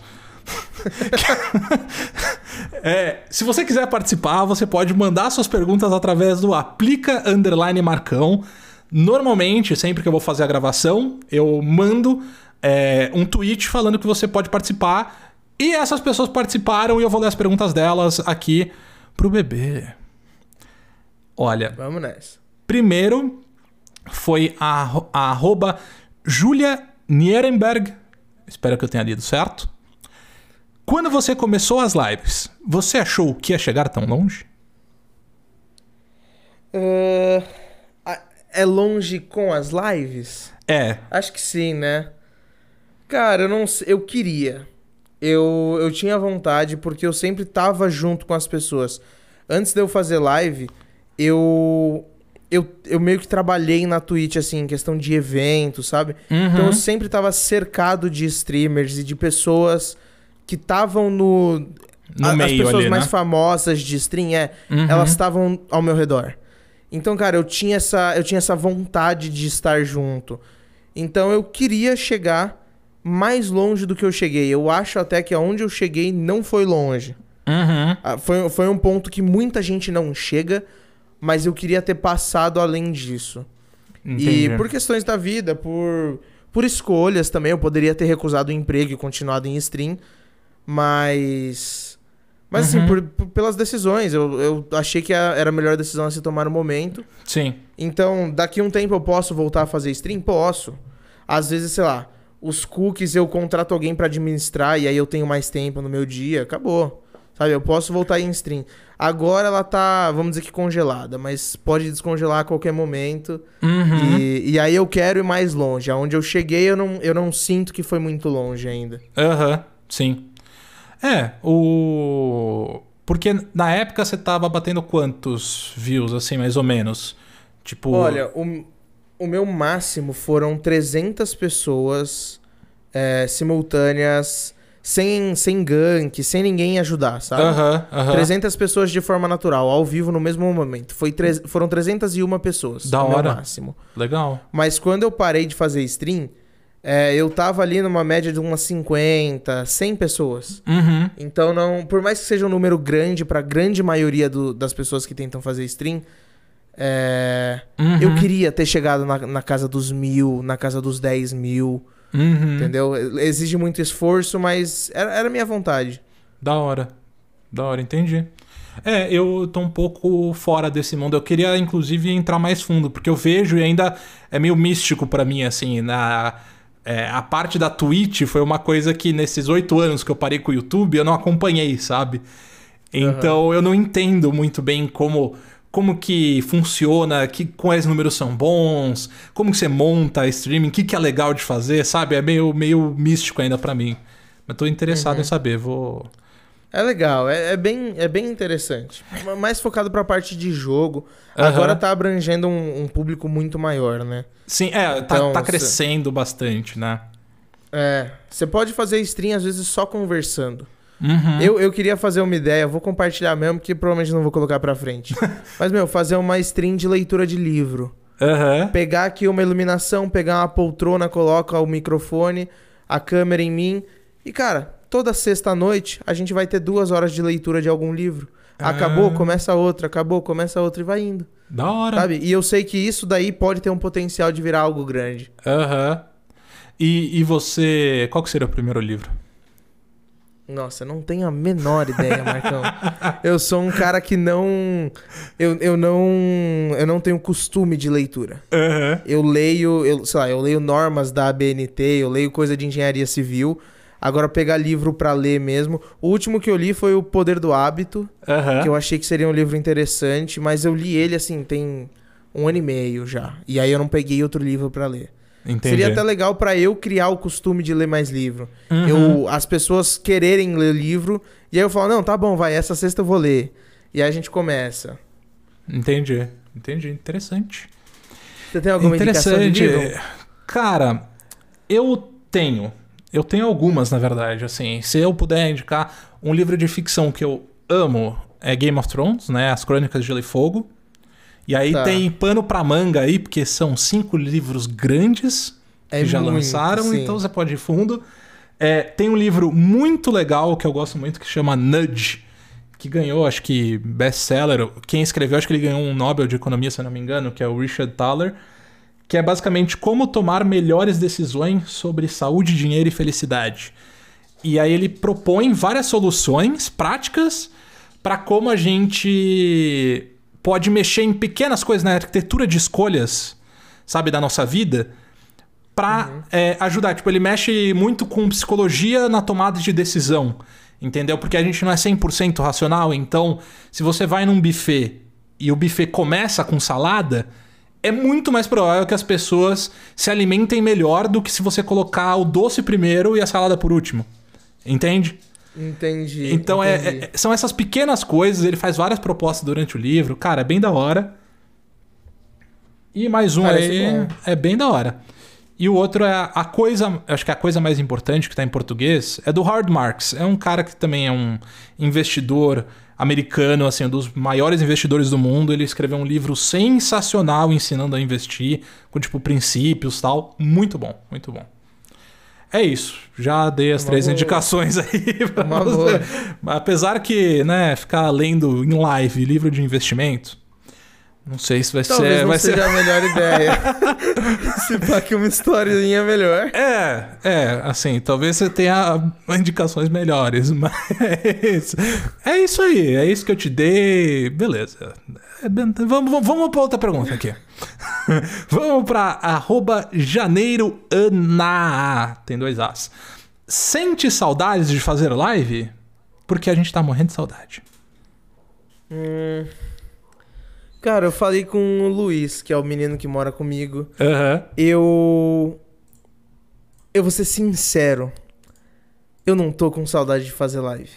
é, se você quiser participar, você pode mandar suas perguntas através do aplica underline marcão. Normalmente, sempre que eu vou fazer a gravação, eu mando é, um tweet falando que você pode participar e essas pessoas participaram e eu vou ler as perguntas delas aqui pro bebê. Olha. Vamos nessa. Primeiro foi a, a arroba Julia Nierenberg. Espero que eu tenha lido certo. Quando você começou as lives, você achou que ia chegar tão longe? Uh, é longe com as lives? É. Acho que sim, né? Cara, eu não sei. Eu queria eu, eu tinha vontade porque eu sempre tava junto com as pessoas. Antes de eu fazer live, eu eu, eu meio que trabalhei na Twitch, assim, em questão de eventos, sabe? Uhum. Então eu sempre tava cercado de streamers e de pessoas que estavam no. no a, meio as pessoas ali, mais né? famosas de stream, é, uhum. elas estavam ao meu redor. Então, cara, eu tinha essa, eu tinha essa vontade de estar junto. Então eu queria chegar mais longe do que eu cheguei. Eu acho até que aonde eu cheguei não foi longe. Uhum. Ah, foi, foi um ponto que muita gente não chega, mas eu queria ter passado além disso. Entendi. E por questões da vida, por, por escolhas também, eu poderia ter recusado o emprego e continuado em stream, mas. Mas assim, uhum. assim, por, por, pelas decisões, eu, eu achei que a, era a melhor decisão a se tomar no momento. Sim. Então, daqui a um tempo eu posso voltar a fazer stream? Posso. Às vezes, sei lá, os cookies eu contrato alguém para administrar e aí eu tenho mais tempo no meu dia, acabou. Sabe, eu posso voltar em stream. Agora ela tá, vamos dizer que congelada, mas pode descongelar a qualquer momento. Uhum. E, e aí eu quero ir mais longe. Aonde eu cheguei, eu não, eu não sinto que foi muito longe ainda. Aham, uhum, sim. É, o. Porque na época você tava batendo quantos views, assim, mais ou menos? Tipo. Olha, o, o meu máximo foram 300 pessoas é, simultâneas, sem, sem gank, sem ninguém ajudar, sabe? Uh. -huh, uh -huh. 300 pessoas de forma natural, ao vivo no mesmo momento. Foi tre foram 301 pessoas. Da hora. Meu máximo. Legal. Mas quando eu parei de fazer stream, é, eu tava ali numa média de umas 50, 100 pessoas. Uhum. Então, não, por mais que seja um número grande para a grande maioria do, das pessoas que tentam fazer stream, é, uhum. Eu queria ter chegado na, na, casa dos mil, na casa dos dez mil. Uhum. Entendeu? Exige muito esforço, mas era, era minha vontade. Da hora. Da hora, entendi. É, eu tô um pouco fora desse mundo. Eu queria, inclusive, entrar mais fundo, porque eu vejo e ainda é meio místico para mim, assim, na. É, a parte da Twitch foi uma coisa que nesses oito anos que eu parei com o YouTube eu não acompanhei, sabe? Então uhum. eu não entendo muito bem como como que funciona, que, quais números são bons, como que você monta streaming, o que, que é legal de fazer, sabe? É meio, meio místico ainda para mim. Mas tô interessado uhum. em saber, vou... É legal, é, é, bem, é bem interessante. Mais focado pra parte de jogo. Uhum. Agora tá abrangendo um, um, público muito maior, né? Sim, é, tá, então, tá, tá crescendo cê... bastante, né? É, você pode fazer stream às vezes só conversando. Uhum. Eu, eu queria fazer uma ideia, vou compartilhar mesmo, que provavelmente não vou colocar pra frente. Mas, meu, fazer uma stream de leitura de livro. Uhum. Pegar aqui uma iluminação, pegar uma poltrona, coloca o microfone, a câmera em mim. E, cara, toda sexta-noite a gente vai ter duas horas de leitura de algum livro. Acabou, ah. começa outra, acabou, começa outra e vai indo. Da hora. Sabe? E eu sei que isso daí pode ter um potencial de virar algo grande. Aham. Uhum. E, e você. Qual que seria o primeiro livro? Nossa, não tenho a menor ideia, Marcão. eu sou um cara que não. Eu, eu não. Eu não tenho costume de leitura. Uhum. Eu leio, eu, sei lá, eu leio normas da ABNT, eu leio coisa de engenharia civil. Agora, pegar livro para ler mesmo. O último que eu li foi O Poder do Hábito, uhum. que eu achei que seria um livro interessante, mas eu li ele assim, tem um ano e meio já. E aí eu não peguei outro livro para ler. Entendi. Seria até legal para eu criar o costume de ler mais livro. Uhum. Eu, as pessoas quererem ler livro, e aí eu falo, não, tá bom, vai, essa sexta eu vou ler. E aí a gente começa. Entendi, entendi, interessante. Você tem alguma interessante. indicação de livro? Cara, eu tenho. Eu tenho algumas, na verdade, assim. Se eu puder indicar um livro de ficção que eu amo, é Game of Thrones, né? As Crônicas de Gelo e Fogo. E aí tá. tem pano pra manga aí, porque são cinco livros grandes é que já muito, lançaram, sim. então você pode ir fundo. É, tem um livro muito legal que eu gosto muito que chama Nudge, que ganhou, acho que, best-seller. Quem escreveu, acho que ele ganhou um Nobel de Economia, se eu não me engano, que é o Richard Thaler, que é basicamente como tomar melhores decisões sobre saúde, dinheiro e felicidade. E aí ele propõe várias soluções práticas para como a gente pode mexer em pequenas coisas na arquitetura de escolhas, sabe, da nossa vida, para uhum. é, ajudar. Tipo, ele mexe muito com psicologia na tomada de decisão, entendeu? Porque a gente não é 100% racional, então, se você vai num buffet e o buffet começa com salada, é muito mais provável que as pessoas se alimentem melhor do que se você colocar o doce primeiro e a salada por último. Entende? Entendi. Então é, entendi. É, são essas pequenas coisas, ele faz várias propostas durante o livro. Cara, é bem da hora. E mais um Parece aí bom. é bem da hora. E o outro é a coisa, acho que a coisa mais importante que está em português é do Howard Marks. É um cara que também é um investidor americano, assim, um dos maiores investidores do mundo. Ele escreveu um livro sensacional ensinando a investir, com tipo princípios tal. Muito bom, muito bom. É isso. Já dei as três boa. indicações aí. Uma boa. Apesar que, né, ficar lendo em live livro de investimento, não sei se vai Talvez ser. Não vai seja ser a melhor ideia. se pá que uma historinha melhor. É, é, assim, talvez você tenha indicações melhores, mas. É isso aí, é isso que eu te dei. Beleza. É, vamos, vamos para outra pergunta aqui. vamos para arroba janeiroana. Tem dois As. Sente saudades de fazer live? Porque a gente tá morrendo de saudade. Hum. Cara, eu falei com o Luiz, que é o menino que mora comigo. Uhum. Eu. Eu vou ser sincero. Eu não tô com saudade de fazer live.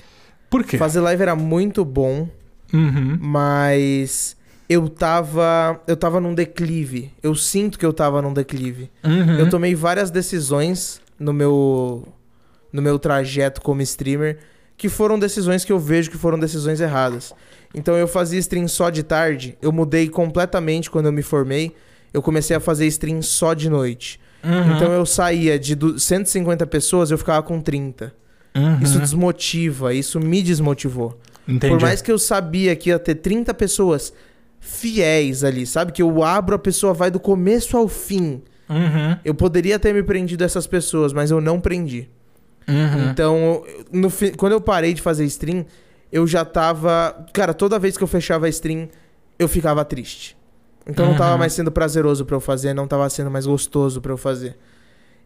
Por quê? Fazer live era muito bom. Uhum. Mas eu tava. Eu tava num declive. Eu sinto que eu tava num declive. Uhum. Eu tomei várias decisões no meu. no meu trajeto como streamer. Que foram decisões que eu vejo que foram decisões erradas. Então eu fazia stream só de tarde. Eu mudei completamente quando eu me formei. Eu comecei a fazer stream só de noite. Uhum. Então eu saía de 150 pessoas, eu ficava com 30. Uhum. Isso desmotiva, isso me desmotivou. Entendi. Por mais que eu sabia que ia ter 30 pessoas fiéis ali, sabe? Que eu abro, a pessoa vai do começo ao fim. Uhum. Eu poderia ter me prendido essas pessoas, mas eu não prendi. Uhum. Então, no, quando eu parei de fazer stream, eu já tava. Cara, toda vez que eu fechava a stream, eu ficava triste. Então não tava Uhum. mais sendo prazeroso pra eu fazer, não tava sendo mais gostoso pra eu fazer.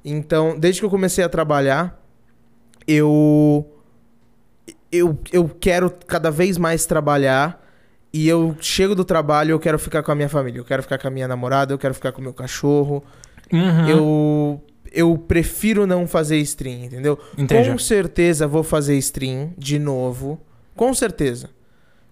Então, desde que eu comecei a trabalhar, eu. Eu, eu quero cada vez mais trabalhar. E eu chego do trabalho, eu quero ficar com a minha família. Eu quero ficar com a minha namorada, eu quero ficar com o meu cachorro. Uhum. Eu, eu prefiro não fazer stream, entendeu? Entendi. Com certeza vou fazer stream de novo. Com certeza.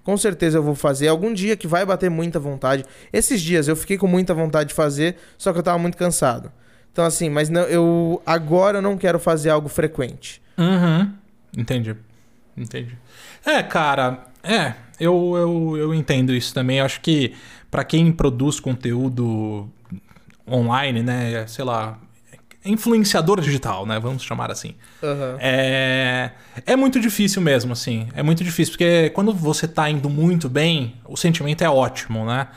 Com certeza eu vou fazer. Algum dia que vai bater muita vontade. Esses dias eu fiquei com muita vontade de fazer, só que eu tava muito cansado. Então, assim, mas não, eu agora eu não quero fazer algo frequente. Uhum. Entendi. Entendi. É, cara, é, eu, eu, eu entendo isso também. Eu acho que pra quem produz conteúdo online, né, sei lá, influenciador digital, né, vamos chamar assim. É, é muito difícil mesmo, assim. É muito difícil, porque quando você tá indo muito bem, o sentimento é ótimo, né?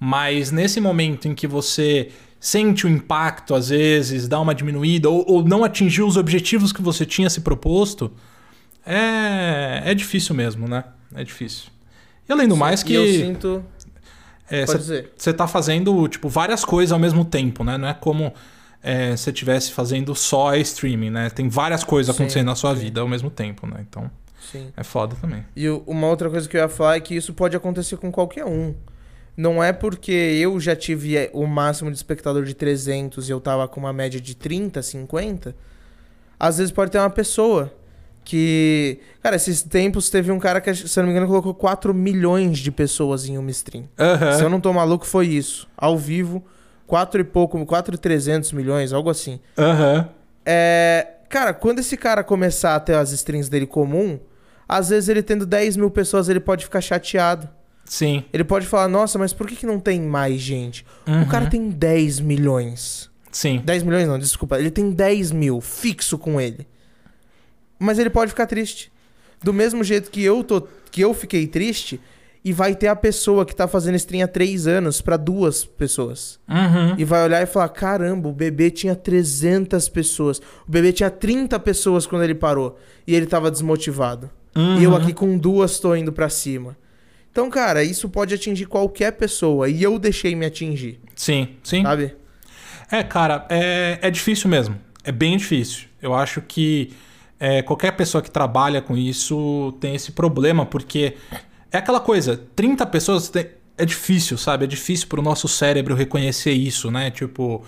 Mas nesse momento em que você sente o impacto, às vezes, dá uma diminuída, ou, ou não atingiu os objetivos que você tinha se proposto, é, é difícil mesmo, né? É difícil. E além do mais E eu que sinto. é, Pode você dizer. você tá fazendo, tipo, várias coisas ao mesmo tempo, né? Não é como é, você estivesse fazendo só streaming, né? Tem várias coisas Sim, acontecendo na sua sim. vida ao mesmo tempo, né? Então, Sim. é foda também. E uma outra coisa que eu ia falar é que isso pode acontecer com qualquer um. Não é porque eu já tive é, o máximo de espectador de 300 e eu tava com uma média de 30, 50. Às vezes pode ter uma pessoa que. Cara, esses tempos teve um cara que, se não me engano, colocou 4 milhões de pessoas em uma stream. Aham. Se eu não tô maluco, foi isso. Ao vivo, 4 e pouco, 4,300 milhões, algo assim. Aham. É, cara, quando esse cara começar a ter as strings dele comum, às vezes ele tendo 10 mil pessoas, ele pode ficar chateado. Sim. Ele pode falar, nossa, mas por que, que não tem mais gente? Uhum. O cara tem 10 milhões. Sim. 10 milhões não, desculpa. Ele tem 10 mil fixo com ele. Mas ele pode ficar triste. Do mesmo jeito que eu, tô, que eu fiquei triste, e vai ter a pessoa que tá fazendo stream há 3 anos pra duas pessoas. Uhum. E vai olhar e falar: caramba, o bebê tinha 300 pessoas. O bebê tinha 30 pessoas quando ele parou. E ele tava desmotivado. Uhum. E eu aqui com duas tô indo pra cima. Então, cara, isso pode atingir qualquer pessoa. E eu deixei me atingir, Sim, sim. sabe? É, cara, é, é difícil mesmo. É bem difícil. Eu acho que é, qualquer pessoa que trabalha com isso tem esse problema, porque é aquela coisa, 30 pessoas é difícil, sabe? É difícil pro nosso cérebro reconhecer isso, né? Tipo,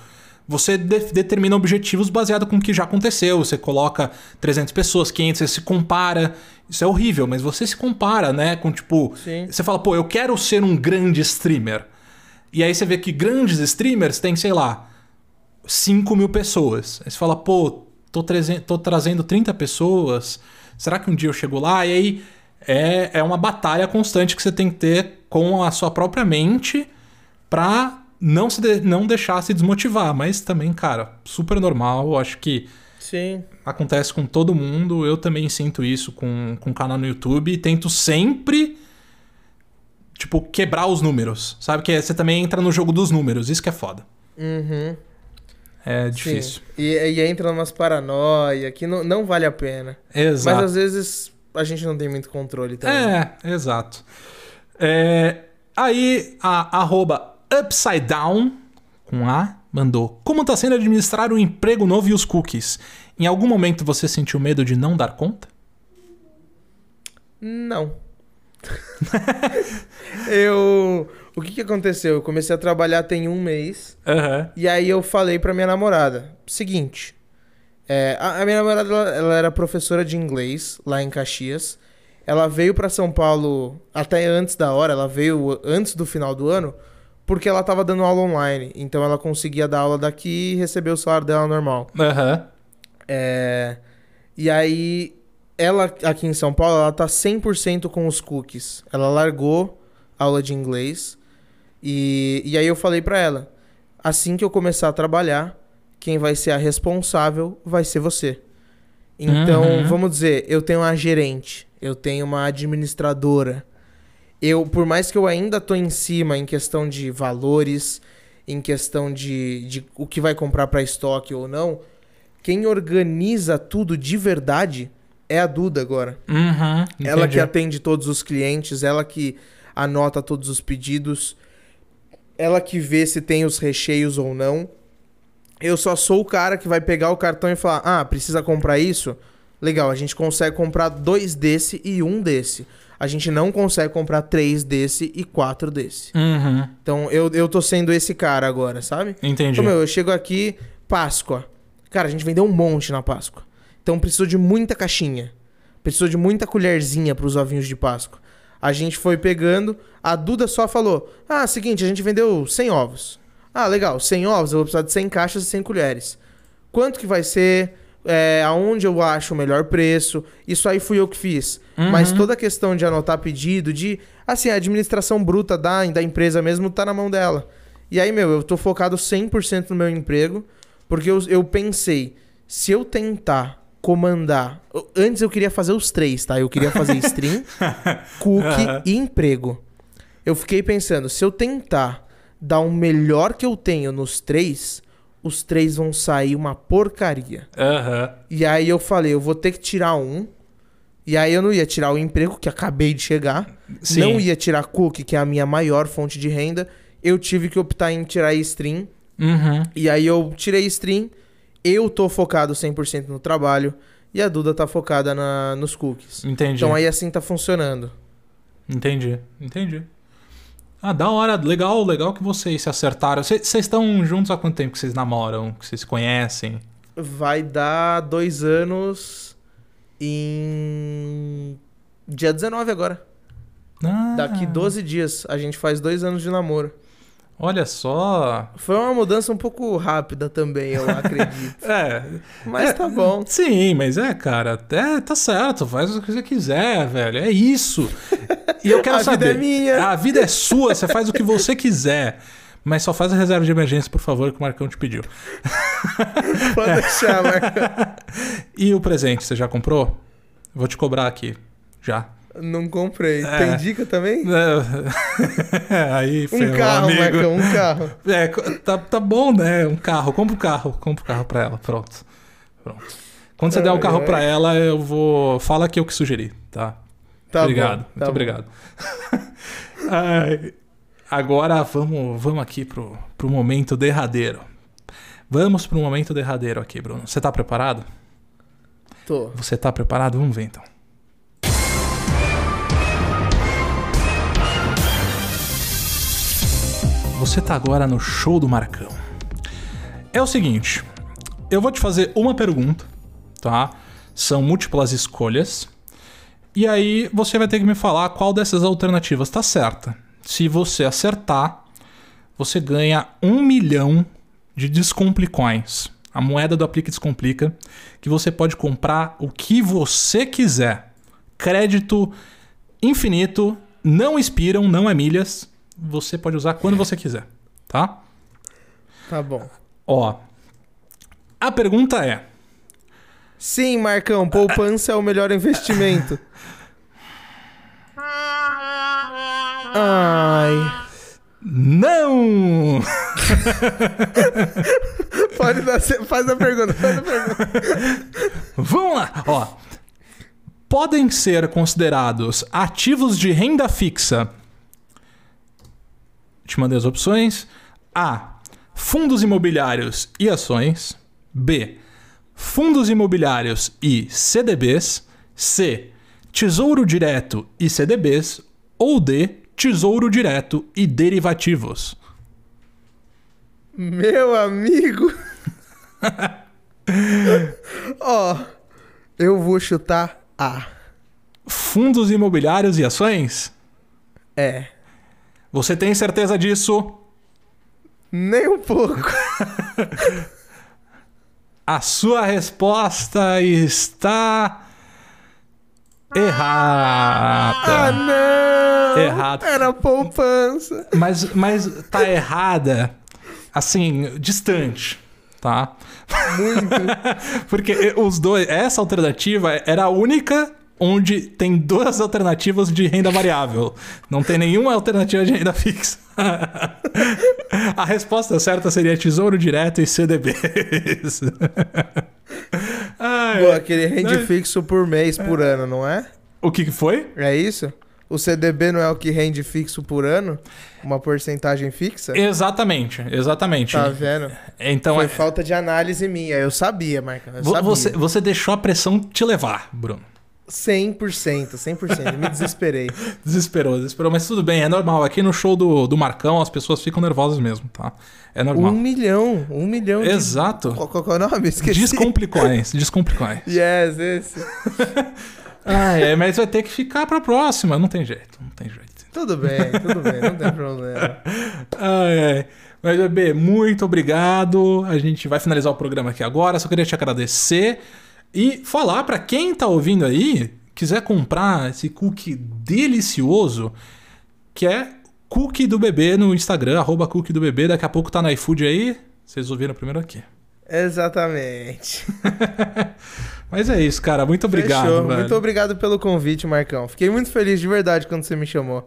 você de- determina objetivos baseado com o que já aconteceu. Você coloca 300 pessoas, 500, você se compara. Isso é horrível, mas você se compara, né? Com tipo, Sim. você fala, pô, eu quero ser um grande streamer. E aí você vê que grandes streamers têm, sei lá, 5 mil pessoas. Aí você fala, pô, tô, tô trazendo 30 pessoas. Será que um dia eu chego lá? E aí é, é uma batalha constante que você tem que ter com a sua própria mente pra não, se de- não deixar se desmotivar. Mas também, cara, super normal. Acho que Sim. acontece com todo mundo. Eu também sinto isso com, com o canal no YouTube. E tento sempre, tipo, quebrar os números. Sabe? Que você também entra no jogo dos números. Isso que é foda. Uhum. É difícil. E, e entra umas paranoia que não, não vale a pena. Exato. Mas às vezes a gente não tem muito controle também. É, exato. É, aí, a arroba Upside Down, com A, mandou. Como tá sendo administrar o emprego novo e os cookies? Em algum momento você sentiu medo de não dar conta? Não. eu. O que, que aconteceu? Eu comecei a trabalhar tem um mês. Aham. E aí eu falei pra minha namorada: seguinte. É, a, a minha namorada ela, ela era professora de inglês lá em Caxias. Ela veio pra São Paulo até antes da hora, ela veio antes do final do ano, porque ela tava dando aula online. Então ela conseguia dar aula daqui e receber o salário dela normal. Aham. É, e aí, ela aqui em São Paulo, ela tá 100% com os cookies. Ela largou a aula de inglês. E, e aí eu falei pra ela: assim que eu começar a trabalhar, quem vai ser a responsável vai ser você. Então, Uhum. vamos dizer, eu tenho uma gerente, eu tenho uma administradora. Eu, por mais que eu ainda tô em cima em questão de valores, em questão de, de o que vai comprar pra estoque ou não, quem organiza tudo de verdade é a Duda agora. Uhum, Ela que atende todos os clientes, ela que anota todos os pedidos, ela que vê se tem os recheios ou não. Eu só sou o cara que vai pegar o cartão e falar: ah, precisa comprar isso? Legal, a gente consegue comprar dois desse e um desse. A gente não consegue comprar três desse e quatro desse. Uhum, Então eu, eu tô sendo esse cara agora, sabe? entendi. Então, meu, eu chego aqui, Páscoa. Cara, a gente vendeu um monte na Páscoa. Então precisou de muita caixinha. Precisou de muita colherzinha pros ovinhos de Páscoa. A gente foi pegando, a Duda só falou: Ah, seguinte, a gente vendeu 100 ovos. Ah, legal, 100 ovos, eu vou precisar de 100 caixas e 100 colheres. Quanto que vai ser? É, aonde eu acho o melhor preço? Isso aí fui eu que fiz. Uhum. Mas toda a questão de anotar pedido, de. Assim, a administração bruta da, da empresa mesmo tá na mão dela. E aí, meu, eu tô focado 100% no meu emprego, porque eu, eu pensei, se eu tentar comandar. Antes eu queria fazer os três, tá? Eu queria fazer stream, cookie Aham. e emprego. Eu fiquei pensando, se eu tentar dar o melhor que eu tenho nos três, os três vão sair uma porcaria. Aham. E aí eu falei, eu vou ter que tirar um. E aí eu não ia tirar o emprego, que acabei de chegar. Sim. Não ia tirar cookie, que é a minha maior fonte de renda. Eu tive que optar em tirar stream. Uhum. E aí eu tirei stream. Eu tô focado 100% no trabalho. E a Duda tá focada na, nos cookies. Entendi. Então aí assim tá funcionando. Entendi, entendi. Ah, da hora, legal, legal que vocês se acertaram. Vocês estão juntos há quanto tempo que vocês namoram, que vocês se conhecem? Vai dar dois anos em. Dia 19 agora. Ah, Daqui 12 dias. A gente faz dois anos de namoro. Olha só. Foi uma mudança um pouco rápida também, eu acredito. É. Mas é, tá bom. Sim, mas é, cara, é, tá certo, faz o que você quiser, velho. É isso. E eu quero A vida saber. é minha. A vida é sua, você faz o que você quiser. Mas só faz a reserva de emergência, por favor, que o Marcão te pediu. Pode deixar, Marcão. E o presente, você já comprou? Vou te cobrar aqui. Já. Não comprei. É. Tem dica também? É, Aí, Um ferrou, carro, amigo. Marcão, um carro. É, tá, tá bom, né? Um carro. Compra um carro. Compra um carro pra ela. Pronto. Pronto. Quando você der o Ai, carro ai. pra ela, eu vou. Fala que eu que sugeri, tá? Tá obrigado. bom, tá muito bom. obrigado. Ai, agora vamos, vamos aqui pro, pro momento derradeiro. Vamos pro momento derradeiro aqui, Bruno. Você tá preparado? Tô. Você tá preparado? Vamos ver então. Você tá agora no show do Marcão. É o seguinte, eu vou te fazer uma pergunta, tá? São múltiplas escolhas. E aí você vai ter que me falar qual dessas alternativas tá certa. Se você acertar, você ganha um milhão de Descomplicoins. A moeda do Aplique Descomplica, que você pode comprar o que você quiser. Crédito infinito, não expiram, não é milhas. Você pode usar quando você quiser, tá? Tá bom. Ó, a pergunta é: Sim, Marcão, poupança é o melhor investimento. Ai. não! Pode dar. Faz a pergunta, faz a pergunta. Vamos lá, ó. Podem ser considerados ativos de renda fixa. Te mandei as opções. A. Fundos imobiliários e ações. B. Fundos imobiliários e CDBs. C. Tesouro direto e CDBs. Ou D. Tesouro direto e derivativos. Meu amigo. Ó, eu vou chutar A. Fundos imobiliários e ações? É. Você tem certeza disso? Nem um pouco. A sua resposta está Ah, errada. não! Errado. Era poupança. Mas, mas tá errada, assim, distante, tá? Muito. Porque os dois, essa alternativa era a única onde tem duas alternativas de renda variável. Não tem nenhuma alternativa de renda fixa. A resposta certa seria Tesouro Direto e CDBs. Ah, Pô, é. aquele rende Não. fixo por mês, por ano, não é? O que foi? É isso? O CDB não é o que rende fixo por ano? Uma porcentagem fixa? Exatamente, exatamente. Tá vendo? Então, Foi é, falta de análise minha. Eu sabia, Marcão. Eu sabia. você, você deixou a pressão te levar, Bruno. 100%, 100%. Me desesperei. Desesperou, desesperou, mas tudo bem, é normal. Aqui no show do, do Marcão as pessoas ficam nervosas mesmo, tá? É normal. Um milhão. Um milhão de... Exato. Qual, qual, qual é o nome? Esqueci. Descomplicões, descomplicões. Yes, esse. Ah, é, mas vai ter que ficar pra próxima, não tem jeito, não tem jeito. Tudo bem, tudo bem. Não tem problema. Ai, ai. Mas, bebê, muito obrigado. A gente vai finalizar o programa aqui agora. Só queria te agradecer e falar pra quem tá ouvindo aí, quiser comprar esse cookie delicioso, que é Cookie do Bebê no Instagram, arroba Cookie do Bebê. Daqui a pouco tá no iFood aí. Vocês ouviram primeiro aqui. Exatamente. Mas é isso, cara. Muito obrigado, Fechou. velho. Muito obrigado pelo convite, Marcão. Fiquei muito feliz de verdade quando você me chamou.